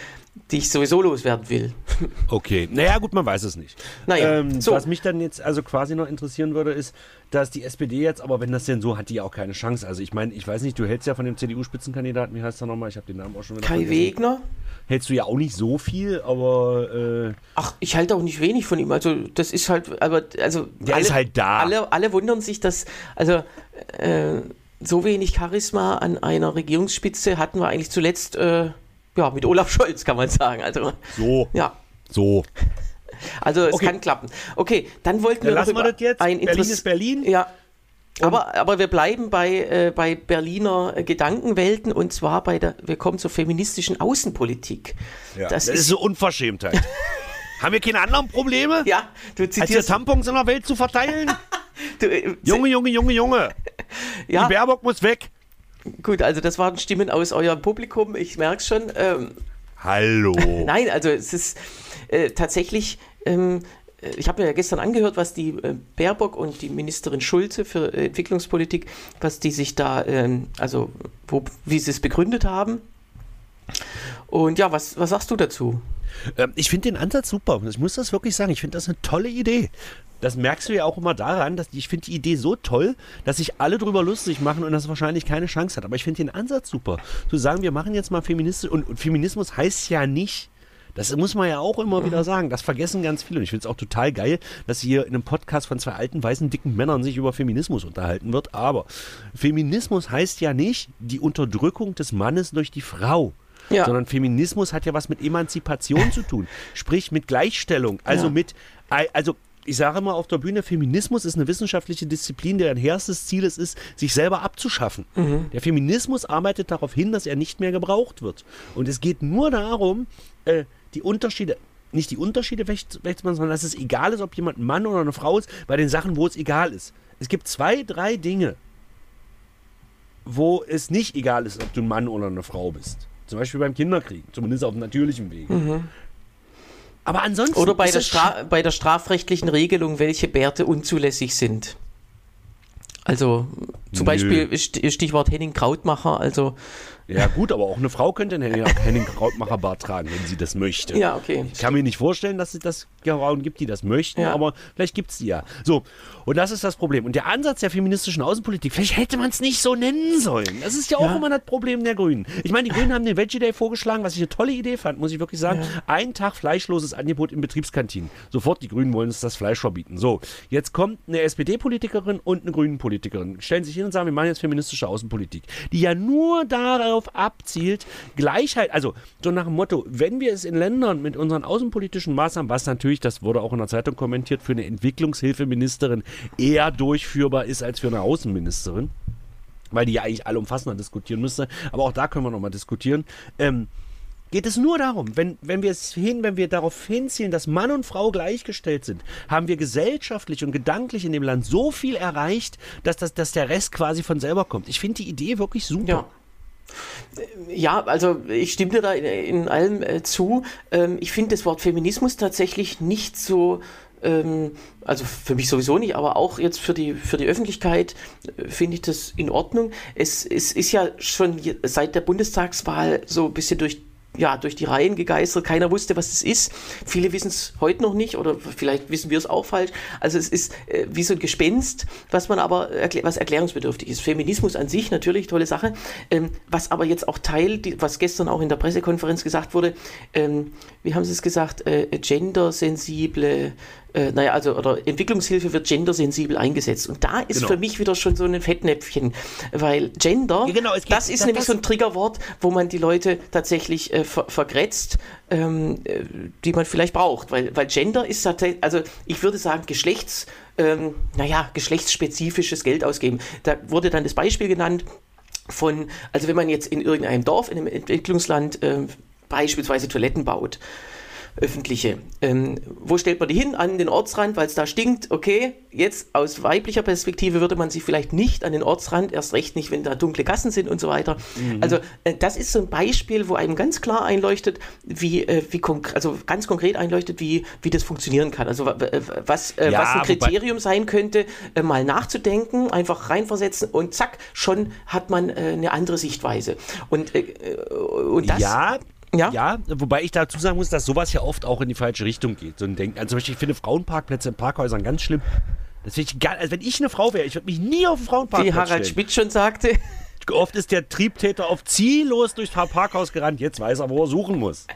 die ich sowieso loswerden will. Okay, naja, gut, man weiß es nicht. Naja, ähm, so. Was mich dann jetzt also quasi noch interessieren würde, ist, dass die SPD jetzt, aber wenn das denn so, hat die auch keine Chance. Also ich meine, ich weiß nicht, du hältst ja von dem CDU-Spitzenkandidaten, wie heißt er nochmal? Ich habe den Namen auch schon wieder Kai vergessen. Wegner? hältst du ja auch nicht so viel, aber. Äh Ach, ich halte auch nicht wenig von ihm. Also, das ist halt, aber, also. Der alle, ist halt da. Alle, alle wundern sich, dass, also, äh, so wenig Charisma an einer Regierungsspitze hatten wir eigentlich zuletzt, äh, ja, mit Olaf Scholz, kann man sagen. Also, so. Ja. So. Also, es okay. kann klappen. Okay, dann wollten dann wir noch über wir das jetzt. ein Berlin ist Berlin. Ja, aber, aber wir bleiben bei, äh, bei Berliner Gedankenwelten und zwar bei der, wir kommen zur feministischen Außenpolitik. Ja, das, das ist, ist so Unverschämtheit. Haben wir keine anderen Probleme? Ja, du zitierst. Als Tampons in der Welt zu verteilen? du, äh, Junge, Junge, Junge, Junge. Ja. Die Baerbock muss weg. Gut, also das waren Stimmen aus eurem Publikum, ich merke es schon. Ähm, Hallo. Nein, also es ist äh, tatsächlich ähm, äh, ich habe mir ja gestern angehört, was die äh, Baerbock und die Ministerin Schulze für äh, Entwicklungspolitik, was die sich da, ähm, also wo, wie sie es begründet haben. Und ja, was, was sagst du dazu? Ähm, ich finde den Ansatz super. Ich muss das wirklich sagen. Ich finde das eine tolle Idee. Das merkst du ja auch immer daran, dass ich finde die Idee so toll, dass sich alle drüber lustig machen und das wahrscheinlich keine Chance hat. Aber ich finde den Ansatz super. Zu sagen, wir machen jetzt mal Feministisch und, und Feminismus heißt ja nicht, das muss man ja auch immer wieder sagen. Das vergessen ganz viele. Und ich finde es auch total geil, dass hier in einem Podcast von zwei alten, weißen, dicken Männern sich über Feminismus unterhalten wird. Aber Feminismus heißt ja nicht die Unterdrückung des Mannes durch die Frau. Ja. Sondern Feminismus hat ja was mit Emanzipation zu tun. Sprich mit Gleichstellung. Also ja. mit, also ich sage immer auf der Bühne, Feminismus ist eine wissenschaftliche Disziplin, deren erstes Ziel es ist, sich selber abzuschaffen. Mhm. Der Feminismus arbeitet darauf hin, dass er nicht mehr gebraucht wird. Und es geht nur darum, äh, die Unterschiede, nicht die Unterschiede wegzumachen, sondern dass es egal ist, ob jemand ein Mann oder eine Frau ist, bei den Sachen, wo es egal ist. Es gibt zwei, drei Dinge, wo es nicht egal ist, ob du ein Mann oder eine Frau bist. Zum Beispiel beim Kinderkriegen, zumindest auf natürlichem Wege. Mhm. Aber ansonsten. Oder bei der, bei der strafrechtlichen Regelung, welche Bärte unzulässig sind. Also zum Nö. Beispiel Stichwort Henning Krautmacher, also ja, gut, aber auch eine Frau könnte einen Henning Krautmacherbart tragen, wenn sie das möchte. Ja, okay. Ich kann mir nicht vorstellen, dass es das Frauen gibt, die das möchten, ja. aber vielleicht gibt es die ja. So, und das ist das Problem. Und der Ansatz der feministischen Außenpolitik, vielleicht hätte man es nicht so nennen sollen. Das ist ja auch ja. immer das Problem der Grünen. Ich meine, die Grünen haben den Veggie Day vorgeschlagen, was ich eine tolle Idee fand, muss ich wirklich sagen. Ja. Ein Tag fleischloses Angebot in Betriebskantinen. Sofort, die Grünen wollen uns das Fleisch verbieten. So, jetzt kommt eine SPD-Politikerin und eine Grünen-Politikerin. Stellen sich hin und sagen, wir machen jetzt feministische Außenpolitik, die ja nur darauf darauf abzielt, Gleichheit, also so nach dem Motto, wenn wir es in Ländern mit unseren außenpolitischen Maßnahmen, was natürlich, das wurde auch in der Zeitung kommentiert, für eine Entwicklungshilfeministerin eher durchführbar ist als für eine Außenministerin, weil die ja eigentlich allumfassender diskutieren müsste, aber auch da können wir nochmal diskutieren. Ähm, geht es nur darum, wenn, wenn wir es hin, wenn wir darauf hinzielen, dass Mann und Frau gleichgestellt sind, haben wir gesellschaftlich und gedanklich in dem Land so viel erreicht, dass, das, dass der Rest quasi von selber kommt. Ich finde die Idee wirklich super. Ja. Ja, also ich stimme dir da in, in allem äh, zu. Ähm, ich finde das Wort Feminismus tatsächlich nicht so, ähm, also für mich sowieso nicht, aber auch jetzt für die, für die Öffentlichkeit äh, finde ich das in Ordnung. Es, es ist ja schon seit der Bundestagswahl so ein bisschen durch ja, durch die Reihen gegeistert. Keiner wusste, was es ist. Viele wissen es heute noch nicht oder vielleicht wissen wir es auch falsch. Also es ist äh, wie so ein Gespenst, was man aber erklär was erklärungsbedürftig ist. Feminismus an sich natürlich tolle Sache, ähm, was aber jetzt auch Teil, die, was gestern auch in der Pressekonferenz gesagt wurde, ähm, wie haben Sie es gesagt, äh, gendersensible äh, naja, also, oder Entwicklungshilfe wird gendersensibel eingesetzt. Und da ist genau. für mich wieder schon so ein Fettnäpfchen, weil Gender, ja, genau, das ist das, nämlich das so ein Triggerwort, wo man die Leute tatsächlich äh, ver vergrätzt, ähm, äh, die man vielleicht braucht, weil, weil Gender ist tatsächlich, also ich würde sagen, Geschlechts, ähm, naja, geschlechtsspezifisches Geld ausgeben. Da wurde dann das Beispiel genannt, von, also wenn man jetzt in irgendeinem Dorf, in einem Entwicklungsland äh, beispielsweise Toiletten baut, öffentliche. Ähm, wo stellt man die hin? An den Ortsrand, weil es da stinkt. Okay, jetzt aus weiblicher Perspektive würde man sie vielleicht nicht an den Ortsrand, erst recht nicht, wenn da dunkle Gassen sind und so weiter. Mhm. Also äh, das ist so ein Beispiel, wo einem ganz klar einleuchtet, wie, äh, wie also ganz konkret einleuchtet, wie, wie das funktionieren kann. Also äh, was, äh, ja, was ein Kriterium sein könnte, äh, mal nachzudenken, einfach reinversetzen und zack, schon hat man äh, eine andere Sichtweise. Und, und das, ja, ja. ja, wobei ich dazu sagen muss, dass sowas ja oft auch in die falsche Richtung geht. So ein Denken. Also zum Beispiel, ich finde Frauenparkplätze in Parkhäusern ganz schlimm. Das finde ich geil. Also wenn ich eine Frau wäre, ich würde mich nie auf einen Frauenparkplatz Wie Harald stellen. Schmidt schon sagte. Oft ist der Triebtäter auf ziellos durchs Parkhaus gerannt. Jetzt weiß er, wo er suchen muss.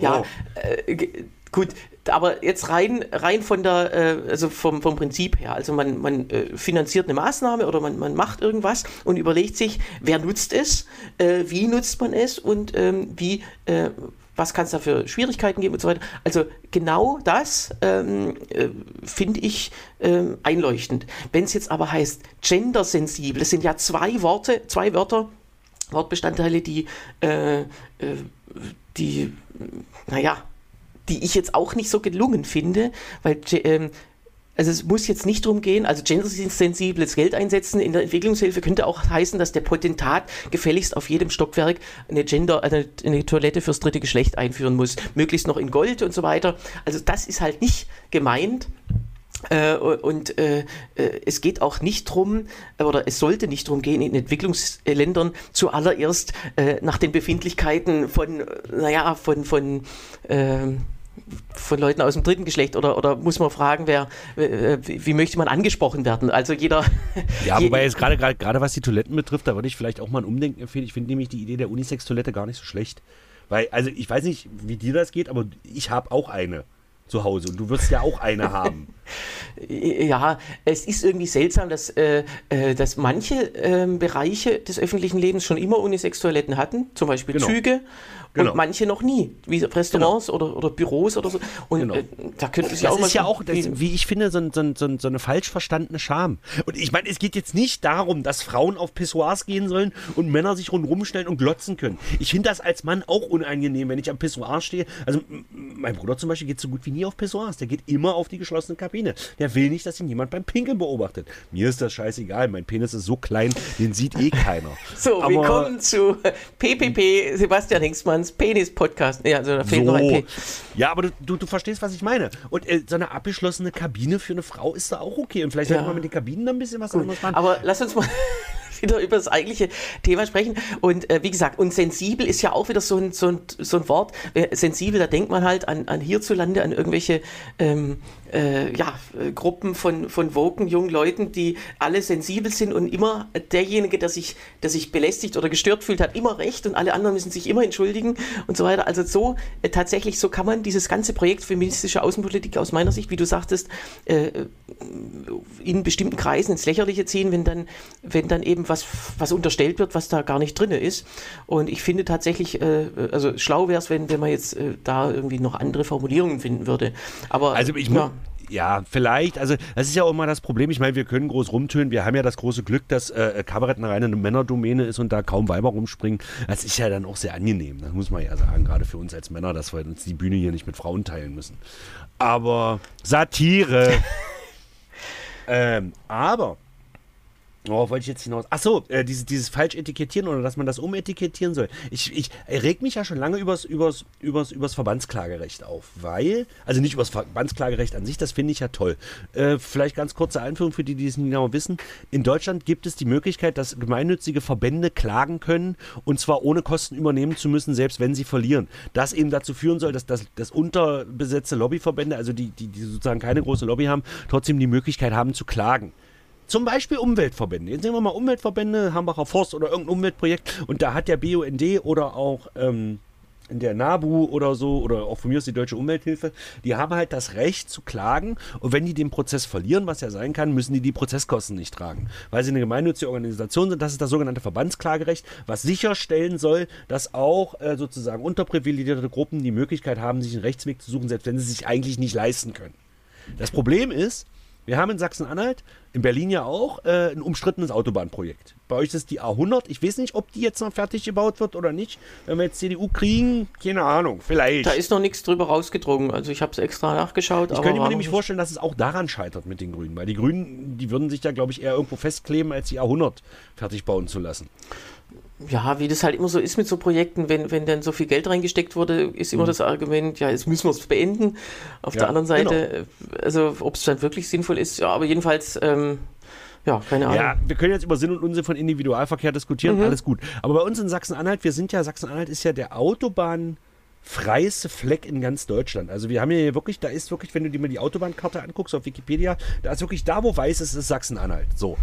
Ja, oh. äh, gut, aber jetzt rein, rein von der, äh, also vom, vom Prinzip her. Also man, man äh, finanziert eine Maßnahme oder man, man macht irgendwas und überlegt sich, wer nutzt es, äh, wie nutzt man es und ähm, wie, äh, was kann es da für Schwierigkeiten geben und so weiter. Also genau das ähm, äh, finde ich ähm, einleuchtend. Wenn es jetzt aber heißt gendersensibel, es sind ja zwei Worte, zwei Wörter, Wortbestandteile, die, äh, die, naja, die ich jetzt auch nicht so gelungen finde, weil ähm, also es muss jetzt nicht darum gehen, also gendersensibles Geld einsetzen in der Entwicklungshilfe könnte auch heißen, dass der Potentat gefälligst auf jedem Stockwerk eine Gender, eine, eine Toilette fürs dritte Geschlecht einführen muss, möglichst noch in Gold und so weiter. Also das ist halt nicht gemeint. Äh, und äh, äh, es geht auch nicht drum, oder es sollte nicht drum gehen, in Entwicklungsländern zuallererst äh, nach den Befindlichkeiten von, naja, von, von ähm, von Leuten aus dem dritten Geschlecht oder, oder muss man fragen, wer, äh, wie, wie, möchte man angesprochen werden? Also jeder. Ja, wobei jetzt gerade gerade was die Toiletten betrifft, da würde ich vielleicht auch mal ein Umdenken empfehlen. Ich finde nämlich die Idee der Unisex-Toilette gar nicht so schlecht. Weil, also ich weiß nicht, wie dir das geht, aber ich habe auch eine zu Hause und du wirst ja auch eine haben. Ja, es ist irgendwie seltsam, dass, äh, äh, dass manche äh, Bereiche des öffentlichen Lebens schon immer Unisex-Toiletten hatten, zum Beispiel genau. Züge genau. und manche noch nie, wie Restaurants genau. oder, oder Büros oder so. Und genau. äh, da könnte es ja auch Das ist ja auch, das, wie ich finde, so, so, so, so, eine falsch verstandene Scham. Und ich meine, es geht jetzt nicht darum, dass Frauen auf Pissoirs gehen sollen und Männer sich rundherum stellen und glotzen können. Ich finde das als Mann auch unangenehm, wenn ich am Pissoir stehe. Also mein Bruder zum Beispiel geht so gut wie nie auf Pissoirs. Der geht immer auf die geschlossene Kabine. Der will nicht, dass ihn jemand beim Pinkeln beobachtet. Mir ist das scheißegal. Mein Penis ist so klein, den sieht eh keiner. So, Aber, willkommen zu PPP, Sebastian Hingsmanns Penis-Podcast. Ja, also da fehlt so. noch ein P. Ja, aber du, du, du, verstehst, was ich meine. Und äh, so eine abgeschlossene Kabine für eine Frau ist da auch okay. Und vielleicht ja. sollte man mit den Kabinen dann ein bisschen was anderes machen. Aber lass uns mal wieder über das eigentliche Thema sprechen. Und äh, wie gesagt, und sensibel ist ja auch wieder so ein, so ein, so ein Wort. Äh, sensibel, da denkt man halt an, an hierzulande, an irgendwelche ähm, äh, ja, äh, Gruppen von, von woken jungen Leuten, die alle sensibel sind und immer derjenige, der sich, der sich belästigt oder gestört fühlt, hat immer recht und alle anderen müssen sich immer entschuldigen und so weiter. Also so äh, tatsächlich, so kann man dieses ganze Projekt feministische Außenpolitik aus meiner Sicht, wie du sagtest, äh, in bestimmten Kreisen ins Lächerliche ziehen, wenn dann, wenn dann eben was, was unterstellt wird, was da gar nicht drin ist. Und ich finde tatsächlich, äh, also schlau wäre es, wenn, wenn man jetzt äh, da irgendwie noch andere Formulierungen finden würde. Aber also ich ja ja, vielleicht. Also, das ist ja auch immer das Problem. Ich meine, wir können groß rumtönen. Wir haben ja das große Glück, dass äh, Kabarett eine reine Männerdomäne ist und da kaum Weiber rumspringen. Das ist ja dann auch sehr angenehm. Das muss man ja sagen, gerade für uns als Männer, dass wir uns die Bühne hier nicht mit Frauen teilen müssen. Aber Satire. ähm, aber Worauf wollte ich jetzt hinaus? Achso, äh, dieses, dieses falsch etikettieren oder dass man das umetikettieren soll. Ich, ich reg mich ja schon lange übers, übers, übers, übers Verbandsklagerecht auf, weil, also nicht übers Verbandsklagerecht an sich, das finde ich ja toll. Äh, vielleicht ganz kurze Einführung für die, die es nicht genau wissen. In Deutschland gibt es die Möglichkeit, dass gemeinnützige Verbände klagen können und zwar ohne Kosten übernehmen zu müssen, selbst wenn sie verlieren. Das eben dazu führen soll, dass das, das unterbesetzte Lobbyverbände, also die, die, die sozusagen keine große Lobby haben, trotzdem die Möglichkeit haben zu klagen. Zum Beispiel Umweltverbände. Jetzt nehmen wir mal Umweltverbände, Hambacher Forst oder irgendein Umweltprojekt und da hat der BUND oder auch ähm, der NABU oder so oder auch von mir aus die Deutsche Umwelthilfe, die haben halt das Recht zu klagen und wenn die den Prozess verlieren, was ja sein kann, müssen die die Prozesskosten nicht tragen, weil sie eine gemeinnützige Organisation sind. Das ist das sogenannte Verbandsklagerecht, was sicherstellen soll, dass auch äh, sozusagen unterprivilegierte Gruppen die Möglichkeit haben, sich einen Rechtsweg zu suchen, selbst wenn sie sich eigentlich nicht leisten können. Das Problem ist, wir haben in Sachsen-Anhalt, in Berlin ja auch, äh, ein umstrittenes Autobahnprojekt. Bei euch ist es die A100. Ich weiß nicht, ob die jetzt noch fertig gebaut wird oder nicht. Wenn wir jetzt CDU kriegen, keine Ahnung, vielleicht. Da ist noch nichts drüber rausgedrungen. Also ich habe es extra nachgeschaut. Ich könnte mir nämlich vorstellen, dass es auch daran scheitert mit den Grünen. Weil die Grünen, die würden sich da, glaube ich, eher irgendwo festkleben, als die A100 fertig bauen zu lassen ja, wie das halt immer so ist mit so Projekten, wenn, wenn dann so viel Geld reingesteckt wurde, ist immer mhm. das Argument, ja, jetzt müssen wir es beenden. Auf ja, der anderen Seite, genau. also ob es dann wirklich sinnvoll ist, ja, aber jedenfalls, ähm, ja, keine Ahnung. Ja, wir können jetzt über Sinn und Unsinn von Individualverkehr diskutieren, mhm. alles gut. Aber bei uns in Sachsen-Anhalt, wir sind ja, Sachsen-Anhalt ist ja der Autobahn freieste Fleck in ganz Deutschland. Also wir haben hier wirklich, da ist wirklich, wenn du dir mal die Autobahnkarte anguckst auf Wikipedia, da ist wirklich da, wo weiß ist, ist Sachsen-Anhalt. So.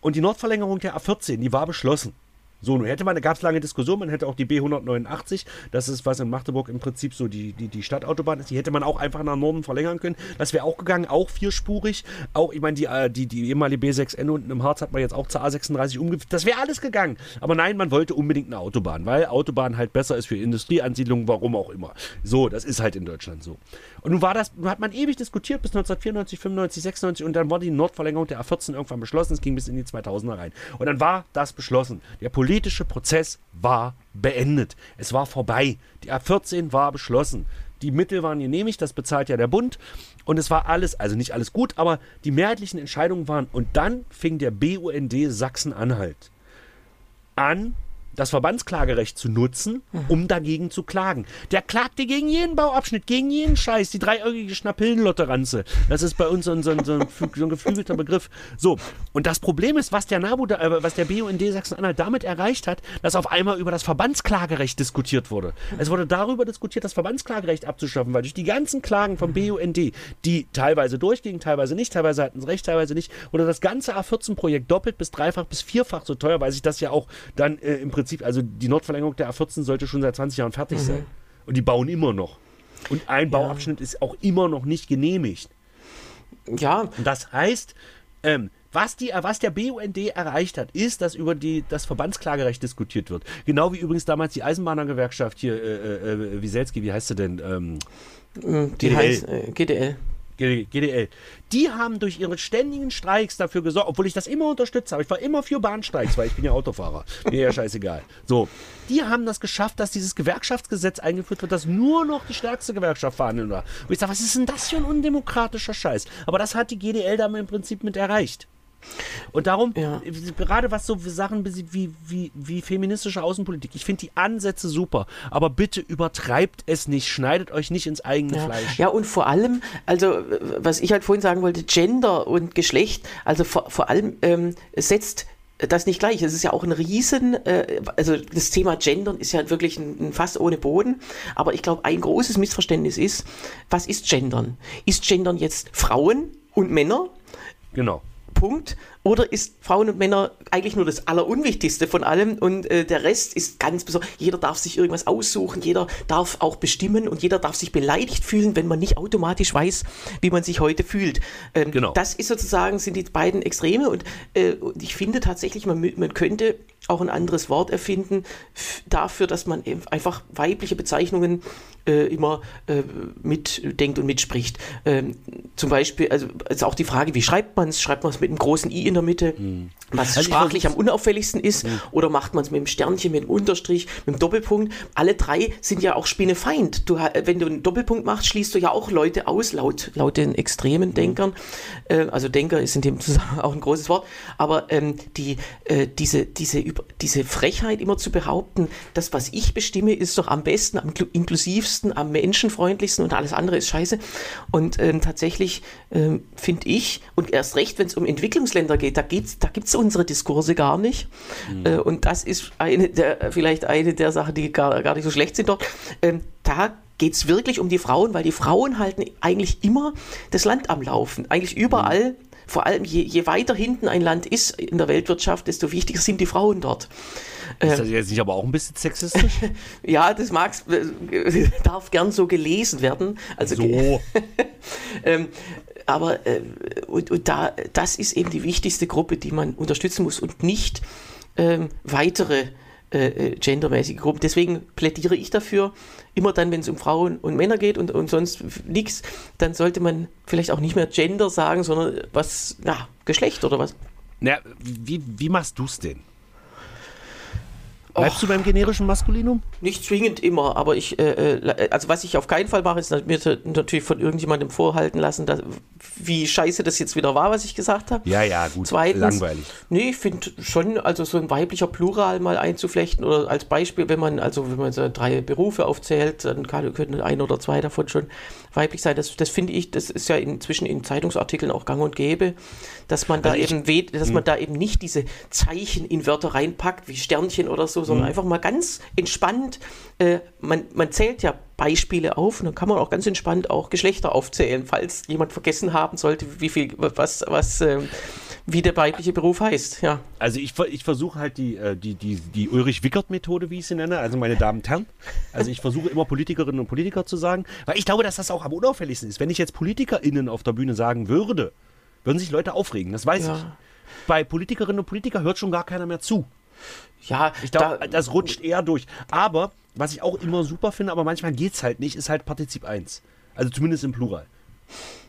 Und die Nordverlängerung der A14, die war beschlossen. So, nun hätte man, da gab es lange Diskussion, man hätte auch die B189, das ist, was in Magdeburg im Prinzip so die, die, die Stadtautobahn ist, die hätte man auch einfach nach Norden verlängern können. Das wäre auch gegangen, auch vierspurig. Auch, ich meine, die, äh, die, die ehemalige B6N unten im Harz hat man jetzt auch zur A36 umgeführt. Das wäre alles gegangen. Aber nein, man wollte unbedingt eine Autobahn, weil Autobahn halt besser ist für Industrieansiedlungen, warum auch immer. So, das ist halt in Deutschland so. Und nun war das, hat man ewig diskutiert bis 1994, 95, 96 und dann war die Nordverlängerung der A14 irgendwann beschlossen. Es ging bis in die 2000er rein. Und dann war das beschlossen. Der politische Prozess war beendet. Es war vorbei. Die A14 war beschlossen. Die Mittel waren genehmigt, das bezahlt ja der Bund. Und es war alles, also nicht alles gut, aber die mehrheitlichen Entscheidungen waren. Und dann fing der BUND Sachsen-Anhalt an, das Verbandsklagerecht zu nutzen, um dagegen zu klagen. Der klagte gegen jeden Bauabschnitt, gegen jeden Scheiß, die dreieugige Schnapillenlotteranze. Das ist bei uns so ein, so, ein, so, ein, so ein, geflügelter Begriff. So, und das Problem ist, was der NABU, da, äh, was der BUND Sachsen-Anhalt damit erreicht hat, dass auf einmal über das Verbandsklagerecht diskutiert wurde. Es wurde darüber diskutiert, das Verbandsklagerecht abzuschaffen, weil durch die ganzen Klagen vom BUND, die teilweise durchgingen, teilweise nicht, teilweise hatten sie recht, teilweise nicht, wurde das ganze A14-Projekt doppelt bis dreifach bis vierfach so teuer, weil sich das ja auch dann äh, im Prinzip Prinzip, also die Nordverlängerung der A14 sollte schon seit 20 Jahren fertig mhm. sein. Und die bauen immer noch. Und ein ja. Bauabschnitt ist auch immer noch nicht genehmigt. Ja. Und das heißt, ähm, Was, die, was der BUND erreicht hat, ist, dass über die, das Verbandsklagerecht diskutiert wird. Genau wie übrigens damals die Eisenbahnergewerkschaft hier, äh, äh, Wieselski, wie heißt sie denn? Ähm, die GDL. heißt äh, GDL. GDL. Die haben durch ihre ständigen Streiks dafür gesorgt, obwohl ich das immer unterstützt habe. Ich war immer für Bahnstreiks, weil ich bin ja Autofahrer. Mir ja scheißegal. So, die haben das geschafft, dass dieses Gewerkschaftsgesetz eingeführt wird, dass nur noch die stärkste Gewerkschaft verhandeln war. Und ich sage, was ist denn das für ein undemokratischer Scheiß? Aber das hat die GDL damit im Prinzip mit erreicht. Und darum, ja. gerade was so Sachen wie, wie, wie feministische Außenpolitik, ich finde die Ansätze super, aber bitte übertreibt es nicht, schneidet euch nicht ins eigene ja. Fleisch. Ja, und vor allem, also was ich halt vorhin sagen wollte, Gender und Geschlecht, also vor, vor allem ähm, setzt das nicht gleich. Es ist ja auch ein Riesen, äh, also das Thema Gendern ist ja wirklich ein, ein Fass ohne Boden. Aber ich glaube, ein großes Missverständnis ist, was ist Gendern? Ist Gendern jetzt Frauen und Männer? Genau. Punkt. Oder ist Frauen und Männer eigentlich nur das Allerunwichtigste von allem und äh, der Rest ist ganz besonders. Jeder darf sich irgendwas aussuchen, jeder darf auch bestimmen und jeder darf sich beleidigt fühlen, wenn man nicht automatisch weiß, wie man sich heute fühlt. Ähm, genau. Das ist sozusagen, sind die beiden Extreme und, äh, und ich finde tatsächlich, man, man könnte auch ein anderes Wort erfinden dafür, dass man einfach weibliche Bezeichnungen äh, immer äh, mitdenkt und mitspricht. Ähm, zum Beispiel, also ist auch die Frage, wie schreibt man es? Schreibt man es mit einem großen I in der Mitte, mhm. was also sprachlich am unauffälligsten ist, mhm. oder macht man es mit einem Sternchen, mit einem Unterstrich, mit einem Doppelpunkt? Alle drei sind ja auch Spinnefeind. Du, wenn du einen Doppelpunkt machst, schließt du ja auch Leute aus, laut, laut den extremen mhm. Denkern. Äh, also Denker ist in dem Zusammenhang auch ein großes Wort, aber ähm, die, äh, diese, diese, diese Frechheit immer zu behaupten, das, was ich bestimme, ist doch am besten, am inklusivsten, am menschenfreundlichsten und alles andere ist scheiße. Und ähm, tatsächlich ähm, finde ich, und erst recht, wenn es um Entwicklungsländer geht, da, geht's, da gibt es unsere Diskurse gar nicht. Mhm. Äh, und das ist eine der, vielleicht eine der Sachen, die gar, gar nicht so schlecht sind dort. Ähm, da geht es wirklich um die Frauen, weil die Frauen halten eigentlich immer das Land am Laufen. Eigentlich überall. Mhm. Vor allem, je, je weiter hinten ein Land ist in der Weltwirtschaft, desto wichtiger sind die Frauen dort. Ist das ähm, jetzt nicht aber auch ein bisschen sexistisch? ja, das mag, äh, darf gern so gelesen werden. Also, so. ähm, aber äh, und, und da, das ist eben die wichtigste Gruppe, die man unterstützen muss und nicht ähm, weitere äh, äh, gendermäßige Gruppen. Deswegen plädiere ich dafür, immer dann, wenn es um Frauen und Männer geht und, und sonst nichts, dann sollte man vielleicht auch nicht mehr Gender sagen, sondern was, ja, Geschlecht oder was. Na, wie, wie machst du es denn? Bleibst Och, du beim generischen Maskulinum? Nicht zwingend immer, aber ich, äh, äh also was ich auf keinen Fall mache, ist mir natürlich von irgendjemandem vorhalten lassen, dass, wie scheiße das jetzt wieder war, was ich gesagt habe. Ja, ja, gut. Zweitens, langweilig. Nee, ich finde schon, also so ein weiblicher Plural mal einzuflechten oder als Beispiel, wenn man, also wenn man so drei Berufe aufzählt, dann kann, können ein oder zwei davon schon weiblich sein. Das, das finde ich, das ist ja inzwischen in Zeitungsartikeln auch gang und gäbe, dass man da also eben, dass man hm. da eben nicht diese Zeichen in Wörter reinpackt, wie Sternchen oder so, sondern mhm. einfach mal ganz entspannt, äh, man, man zählt ja Beispiele auf und dann kann man auch ganz entspannt auch Geschlechter aufzählen, falls jemand vergessen haben sollte, wie viel, was, was, äh, wie der weibliche Beruf heißt, ja. Also ich, ich versuche halt die, äh, die, die, die Ulrich-Wickert-Methode, wie ich sie nenne, also meine Damen und Herren. Also ich versuche immer Politikerinnen und Politiker zu sagen, weil ich glaube, dass das auch am unauffälligsten ist. Wenn ich jetzt PolitikerInnen auf der Bühne sagen würde, würden sich Leute aufregen, das weiß ja. ich. Bei Politikerinnen und Politikern hört schon gar keiner mehr zu. Ja, ich glaube, da, das rutscht eher durch. Aber, was ich auch immer super finde, aber manchmal geht es halt nicht, ist halt Partizip 1. Also zumindest im Plural.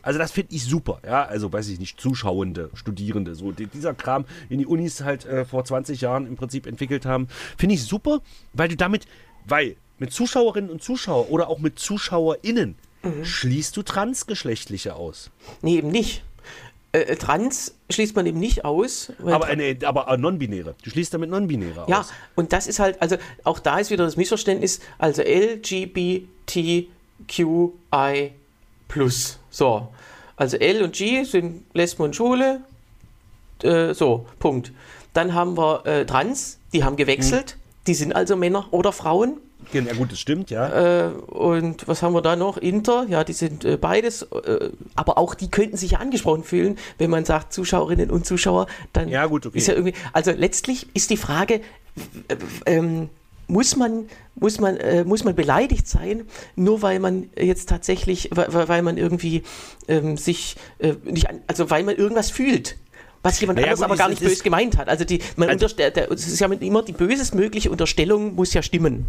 Also das finde ich super, ja, also weiß ich nicht, Zuschauende, Studierende, so dieser Kram, den die Unis halt äh, vor 20 Jahren im Prinzip entwickelt haben, finde ich super, weil du damit, weil mit Zuschauerinnen und Zuschauern oder auch mit ZuschauerInnen mhm. schließt du Transgeschlechtliche aus. Nee, eben nicht. Äh, äh, trans schließt man eben nicht aus. Aber, eine, aber non-binäre. Du schließt damit non-binäre aus. Ja, und das ist halt, also auch da ist wieder das Missverständnis, also LGBTQI So. Also L und G sind Lesben und Schule. Äh, so, Punkt. Dann haben wir äh, Trans, die haben gewechselt. Hm. Die sind also Männer oder Frauen. Ja, gut, das stimmt, ja. Äh, und was haben wir da noch? Inter, ja, die sind äh, beides, äh, aber auch die könnten sich ja angesprochen fühlen, wenn man sagt Zuschauerinnen und Zuschauer, dann ja, gut, okay. ist ja irgendwie, also letztlich ist die Frage, ähm, muss man, muss, man, äh, muss man beleidigt sein, nur weil man jetzt tatsächlich, weil, weil man irgendwie ähm, sich äh, nicht, also weil man irgendwas fühlt. Was jemand naja, anderes gut, aber gar nicht böse gemeint hat. Also die, man also, der, es ist ja immer die bösestmögliche Unterstellung muss ja stimmen.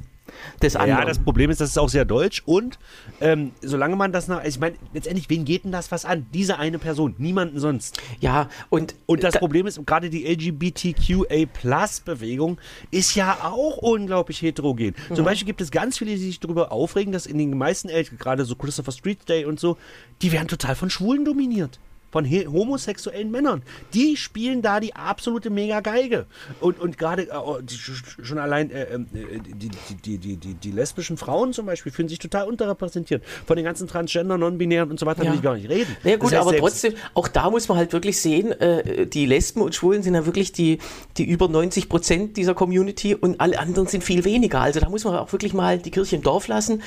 Des anderen. Ja, das Problem ist, das ist auch sehr deutsch und ähm, solange man das nach, also ich meine, letztendlich, wen geht denn das was an? Diese eine Person, niemanden sonst. Ja, und und das da, Problem ist, gerade die LGBTQA-Plus-Bewegung ist ja auch unglaublich heterogen. Mhm. Zum Beispiel gibt es ganz viele, die sich darüber aufregen, dass in den meisten Eltern, gerade so Christopher Street Day und so, die werden total von Schwulen dominiert von homosexuellen Männern. Die spielen da die absolute Mega-Geige. Und, und gerade äh, oh, schon allein äh, ähm, äh, die, die, die, die, die, lesbischen Frauen zum Beispiel fühlen sich total unterrepräsentiert. Von den ganzen Transgender, Non-Binären und so weiter ja. will ich gar nicht reden. Ja gut, das heißt, aber trotzdem, auch da muss man halt wirklich sehen, äh, die Lesben und Schwulen sind ja wirklich die, die über 90 Prozent dieser Community und alle anderen sind viel weniger. Also da muss man auch wirklich mal die Kirche im Dorf lassen.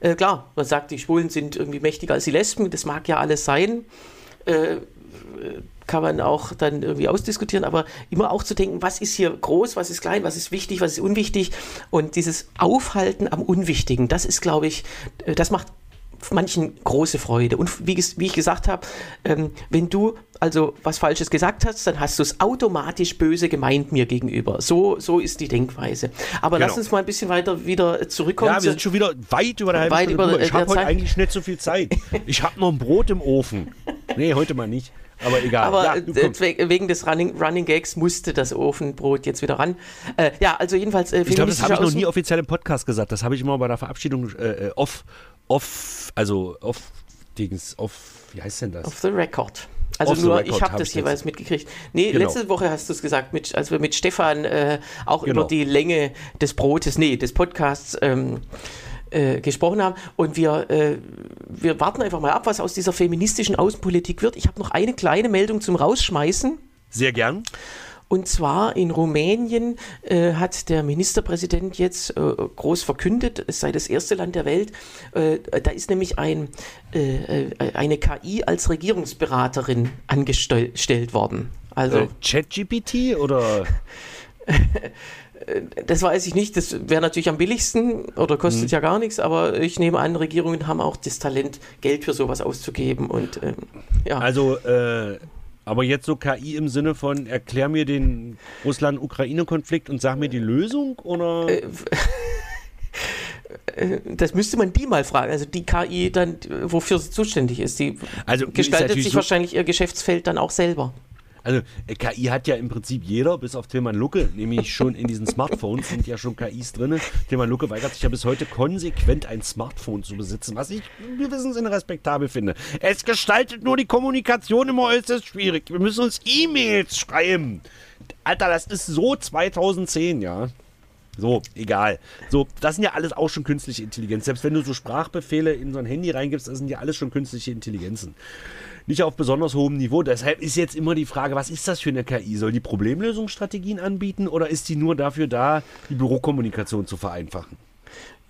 Äh, klar, man sagt, die Schwulen sind irgendwie mächtiger als die Lesben, das mag ja alles sein äh, kann man auch dann irgendwie ausdiskutieren, aber immer auch zu denken, was ist hier groß, was ist klein, was ist wichtig, was ist unwichtig und dieses Aufhalten am Unwichtigen, das ist, glaube ich, äh, das macht manchen große Freude. Und wie, wie ich gesagt habe, ähm, wenn du also was Falsches gesagt hast, dann hast du es automatisch böse gemeint mir gegenüber. So, so ist die Denkweise. Aber genau. lass uns mal ein bisschen weiter wieder zurückkommen. Ja, wir sind schon wieder weit über der halbe weit Stunde. Über ich habe heute eigentlich nicht so viel Zeit. Ich habe noch ein Brot im Ofen. Nee, heute mal nicht. Aber egal. Aber ja, äh, wegen des Running, Running Gags musste das Ofenbrot jetzt wieder ran. Äh, ja, also jedenfalls. Äh, ich glaube, das habe ich noch nie offiziell im Podcast gesagt. Das habe ich immer bei der Verabschiedung äh, äh off, off, also off, Dings, off, wie heißt denn das? Off the record. Also nur, ich habe hab das jeweils jetzt. mitgekriegt. Nee, genau. letzte Woche hast du es gesagt, mit, als wir mit Stefan äh, auch genau. über die Länge des Brotes, nee, des Podcasts ähm, äh, gesprochen haben. Und wir, äh, wir warten einfach mal ab, was aus dieser feministischen Außenpolitik wird. Ich habe noch eine kleine Meldung zum Rausschmeißen. Sehr gern. Und zwar in Rumänien äh, hat der Ministerpräsident jetzt äh, groß verkündet, es sei das erste Land der Welt, äh, da ist nämlich ein, äh, eine KI als Regierungsberaterin angestellt worden. Also ChatGPT oder? das weiß ich nicht. Das wäre natürlich am billigsten oder kostet mhm. ja gar nichts, aber ich nehme an, Regierungen haben auch das Talent, Geld für sowas auszugeben. Und, ähm, ja. Also, äh, aber jetzt so KI im Sinne von, erklär mir den Russland-Ukraine-Konflikt und sag mir die Lösung? Oder? Äh, äh das müsste man die mal fragen. Also die KI dann, wofür sie zuständig ist. Die also, gestaltet sich so wahrscheinlich ihr Geschäftsfeld dann auch selber. Also äh, KI hat ja im Prinzip jeder, bis auf Tilman Lucke, nämlich schon in diesen Smartphones sind ja schon KIs drin. Tilman Lucke weigert sich ja bis heute konsequent ein Smartphone zu besitzen, was ich wir wissen Gewissensinn respektabel finde. Es gestaltet nur die Kommunikation immer äußerst schwierig. Wir müssen uns E-Mails schreiben. Alter, das ist so 2010, ja. So, egal. So, das sind ja alles auch schon künstliche Intelligenz. Selbst wenn du so Sprachbefehle in so ein Handy reingibst, das sind ja alles schon künstliche Intelligenzen nicht auf besonders hohem Niveau. Deshalb ist jetzt immer die Frage, was ist das für eine KI? Soll die Problemlösungsstrategien anbieten oder ist die nur dafür da, die Bürokommunikation zu vereinfachen?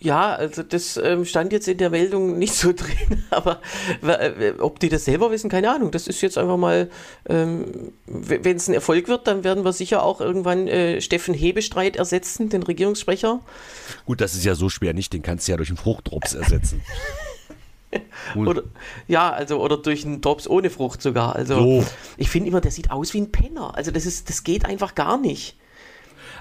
Ja, also das ähm, stand jetzt in der Meldung nicht so drin, aber äh, ob die das selber wissen, keine Ahnung. Das ist jetzt einfach mal, ähm, wenn es ein Erfolg wird, dann werden wir sicher auch irgendwann äh, Steffen Hebestreit ersetzen, den Regierungssprecher. Gut, das ist ja so schwer nicht, den kannst du ja durch einen Fruchtdrops ersetzen. oder, ja, also, oder durch einen Drops ohne Frucht sogar. Also, so. ich finde immer, der sieht aus wie ein Penner. Also, das, ist, das geht einfach gar nicht.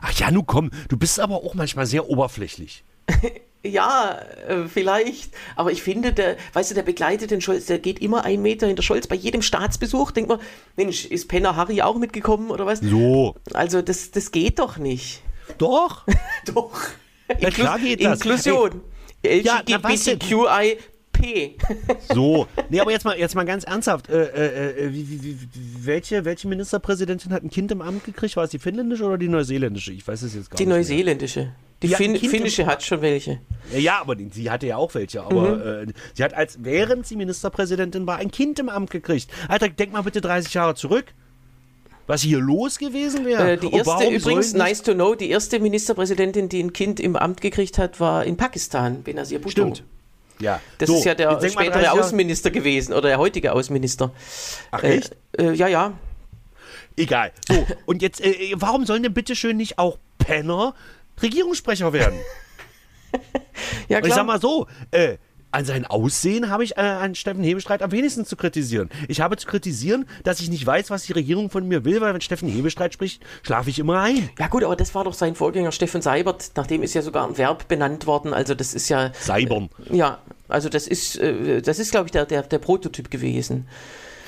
Ach ja, nun komm, du bist aber auch manchmal sehr oberflächlich. ja, äh, vielleicht. Aber ich finde, der, weißt du, der begleitet den Scholz, der geht immer einen Meter hinter Scholz. Bei jedem Staatsbesuch denkt man, Mensch, ist Penner Harry auch mitgekommen oder was? So. Also, das, das geht doch nicht. Doch. doch. Ja, klar geht das. Inklusion. Hey. LGBTQI so, nee, aber jetzt mal, jetzt mal ganz ernsthaft. Äh, äh, äh, wie, wie, welche, welche Ministerpräsidentin hat ein Kind im Amt gekriegt? War es die finnländische oder die neuseeländische? Ich weiß es jetzt gar die nicht. Die neuseeländische. Die, fin finnische hat schon welche. Ja, aber die, sie hatte ja auch welche. Aber mhm. äh, sie hat als, während sie Ministerpräsidentin war, ein Kind im Amt gekriegt. Alter, denk mal bitte 30 Jahre zurück was hier los gewesen wäre. Äh, die erste, übrigens, nice to know, die erste Ministerpräsidentin, die ein Kind im Amt gekriegt hat, war in Pakistan, Benazir Bhutto. Stimmt. Ja. Das so, ist ja der spätere Außenminister gewesen oder der heutige Außenminister. Ach echt? Äh, äh, ja, ja. Egal. So, und jetzt, äh, warum sollen denn bitte schön nicht auch Penner Regierungssprecher werden? ja, klar. Und ich sag mal so, äh, an sein Aussehen habe ich äh, an Steffen Hebestreit am wenigsten zu kritisieren. Ich habe zu kritisieren, dass ich nicht weiß, was die Regierung von mir will, weil wenn Steffen Hebestreit spricht, schlafe ich immer ein. Ja gut, aber das war doch sein Vorgänger Steffen Seibert, nachdem ist ja sogar ein Verb benannt worden. Also das ist ja. Seibern. Äh, ja, also das ist, äh, das ist, glaube ich, der, der, der Prototyp gewesen.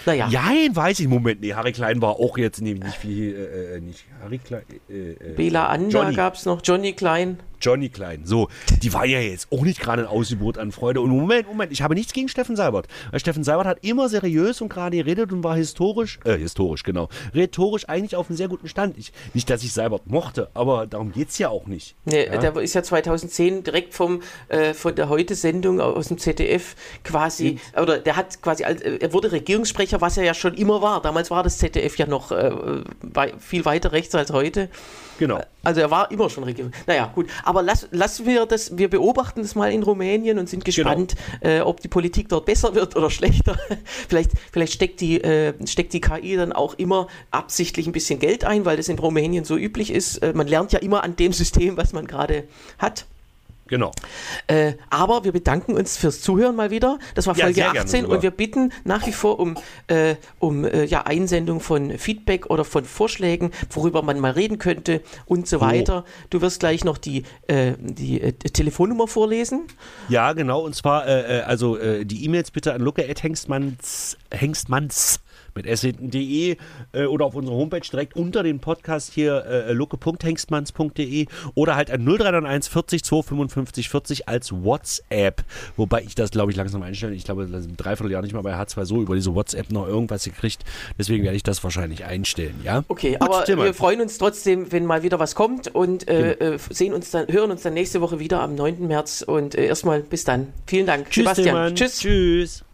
Naja. Nein, weiß ich. Moment, nee, Harry Klein war auch jetzt nicht, nicht wie, äh, äh nicht Harry Klein. Äh, äh Bela Anda gab es noch, Johnny Klein. Johnny Klein. So, die war ja jetzt auch nicht gerade ein Ausgebot an Freude. Und Moment, Moment, ich habe nichts gegen Steffen Seibert. Weil Steffen Seibert hat immer seriös und gerade geredet und war historisch, äh, historisch, genau, rhetorisch eigentlich auf einem sehr guten Stand. Ich, nicht, dass ich Seibert mochte, aber darum geht es ja auch nicht. Nee, ja? der ist ja 2010 direkt vom, äh, von der Heute-Sendung aus dem ZDF quasi, mhm. oder der hat quasi, äh, er wurde Regierungssprecher, was er ja schon immer war. Damals war das ZDF ja noch äh, viel weiter rechts als heute. Genau. Also er war immer schon Regierung. Naja, gut. Aber lass, lassen wir das, wir beobachten das mal in Rumänien und sind genau. gespannt, genau. äh, ob die Politik dort besser wird oder schlechter. vielleicht vielleicht steckt, die, äh, steckt die KI dann auch immer absichtlich ein bisschen Geld ein, weil das in Rumänien so üblich ist. Äh, man lernt ja immer an dem System, was man gerade hat. Genau. Äh, aber wir bedanken uns fürs Zuhören mal wieder. Das war Folge ja, 18 und wir bitten nach wie vor um, äh, um äh, ja, Einsendung von Feedback oder von Vorschlägen, worüber man mal reden könnte und so oh. weiter. Du wirst gleich noch die, äh, die äh, Telefonnummer vorlesen. Ja, genau. Und zwar äh, also die E-Mails bitte an luke.hengstmanns Hengstmanns mit s.de äh, oder auf unserer Homepage direkt unter dem Podcast hier äh, lucke.hengstmanns.de oder halt an 0391 40 255 40 als WhatsApp. Wobei ich das, glaube ich, langsam einstelle. Ich glaube, das ist ein Dreivierteljahr nicht mal bei H2 so über diese WhatsApp noch irgendwas gekriegt. Deswegen werde ich das wahrscheinlich einstellen, ja? Okay, Gut, aber Thema. wir freuen uns trotzdem, wenn mal wieder was kommt und äh, genau. Äh, sehen uns dann, hören uns dann nächste Woche wieder am 9. März und äh, erstmal bis dann. Vielen Dank, Tschüss, Sebastian. Tschüss. Tschüss.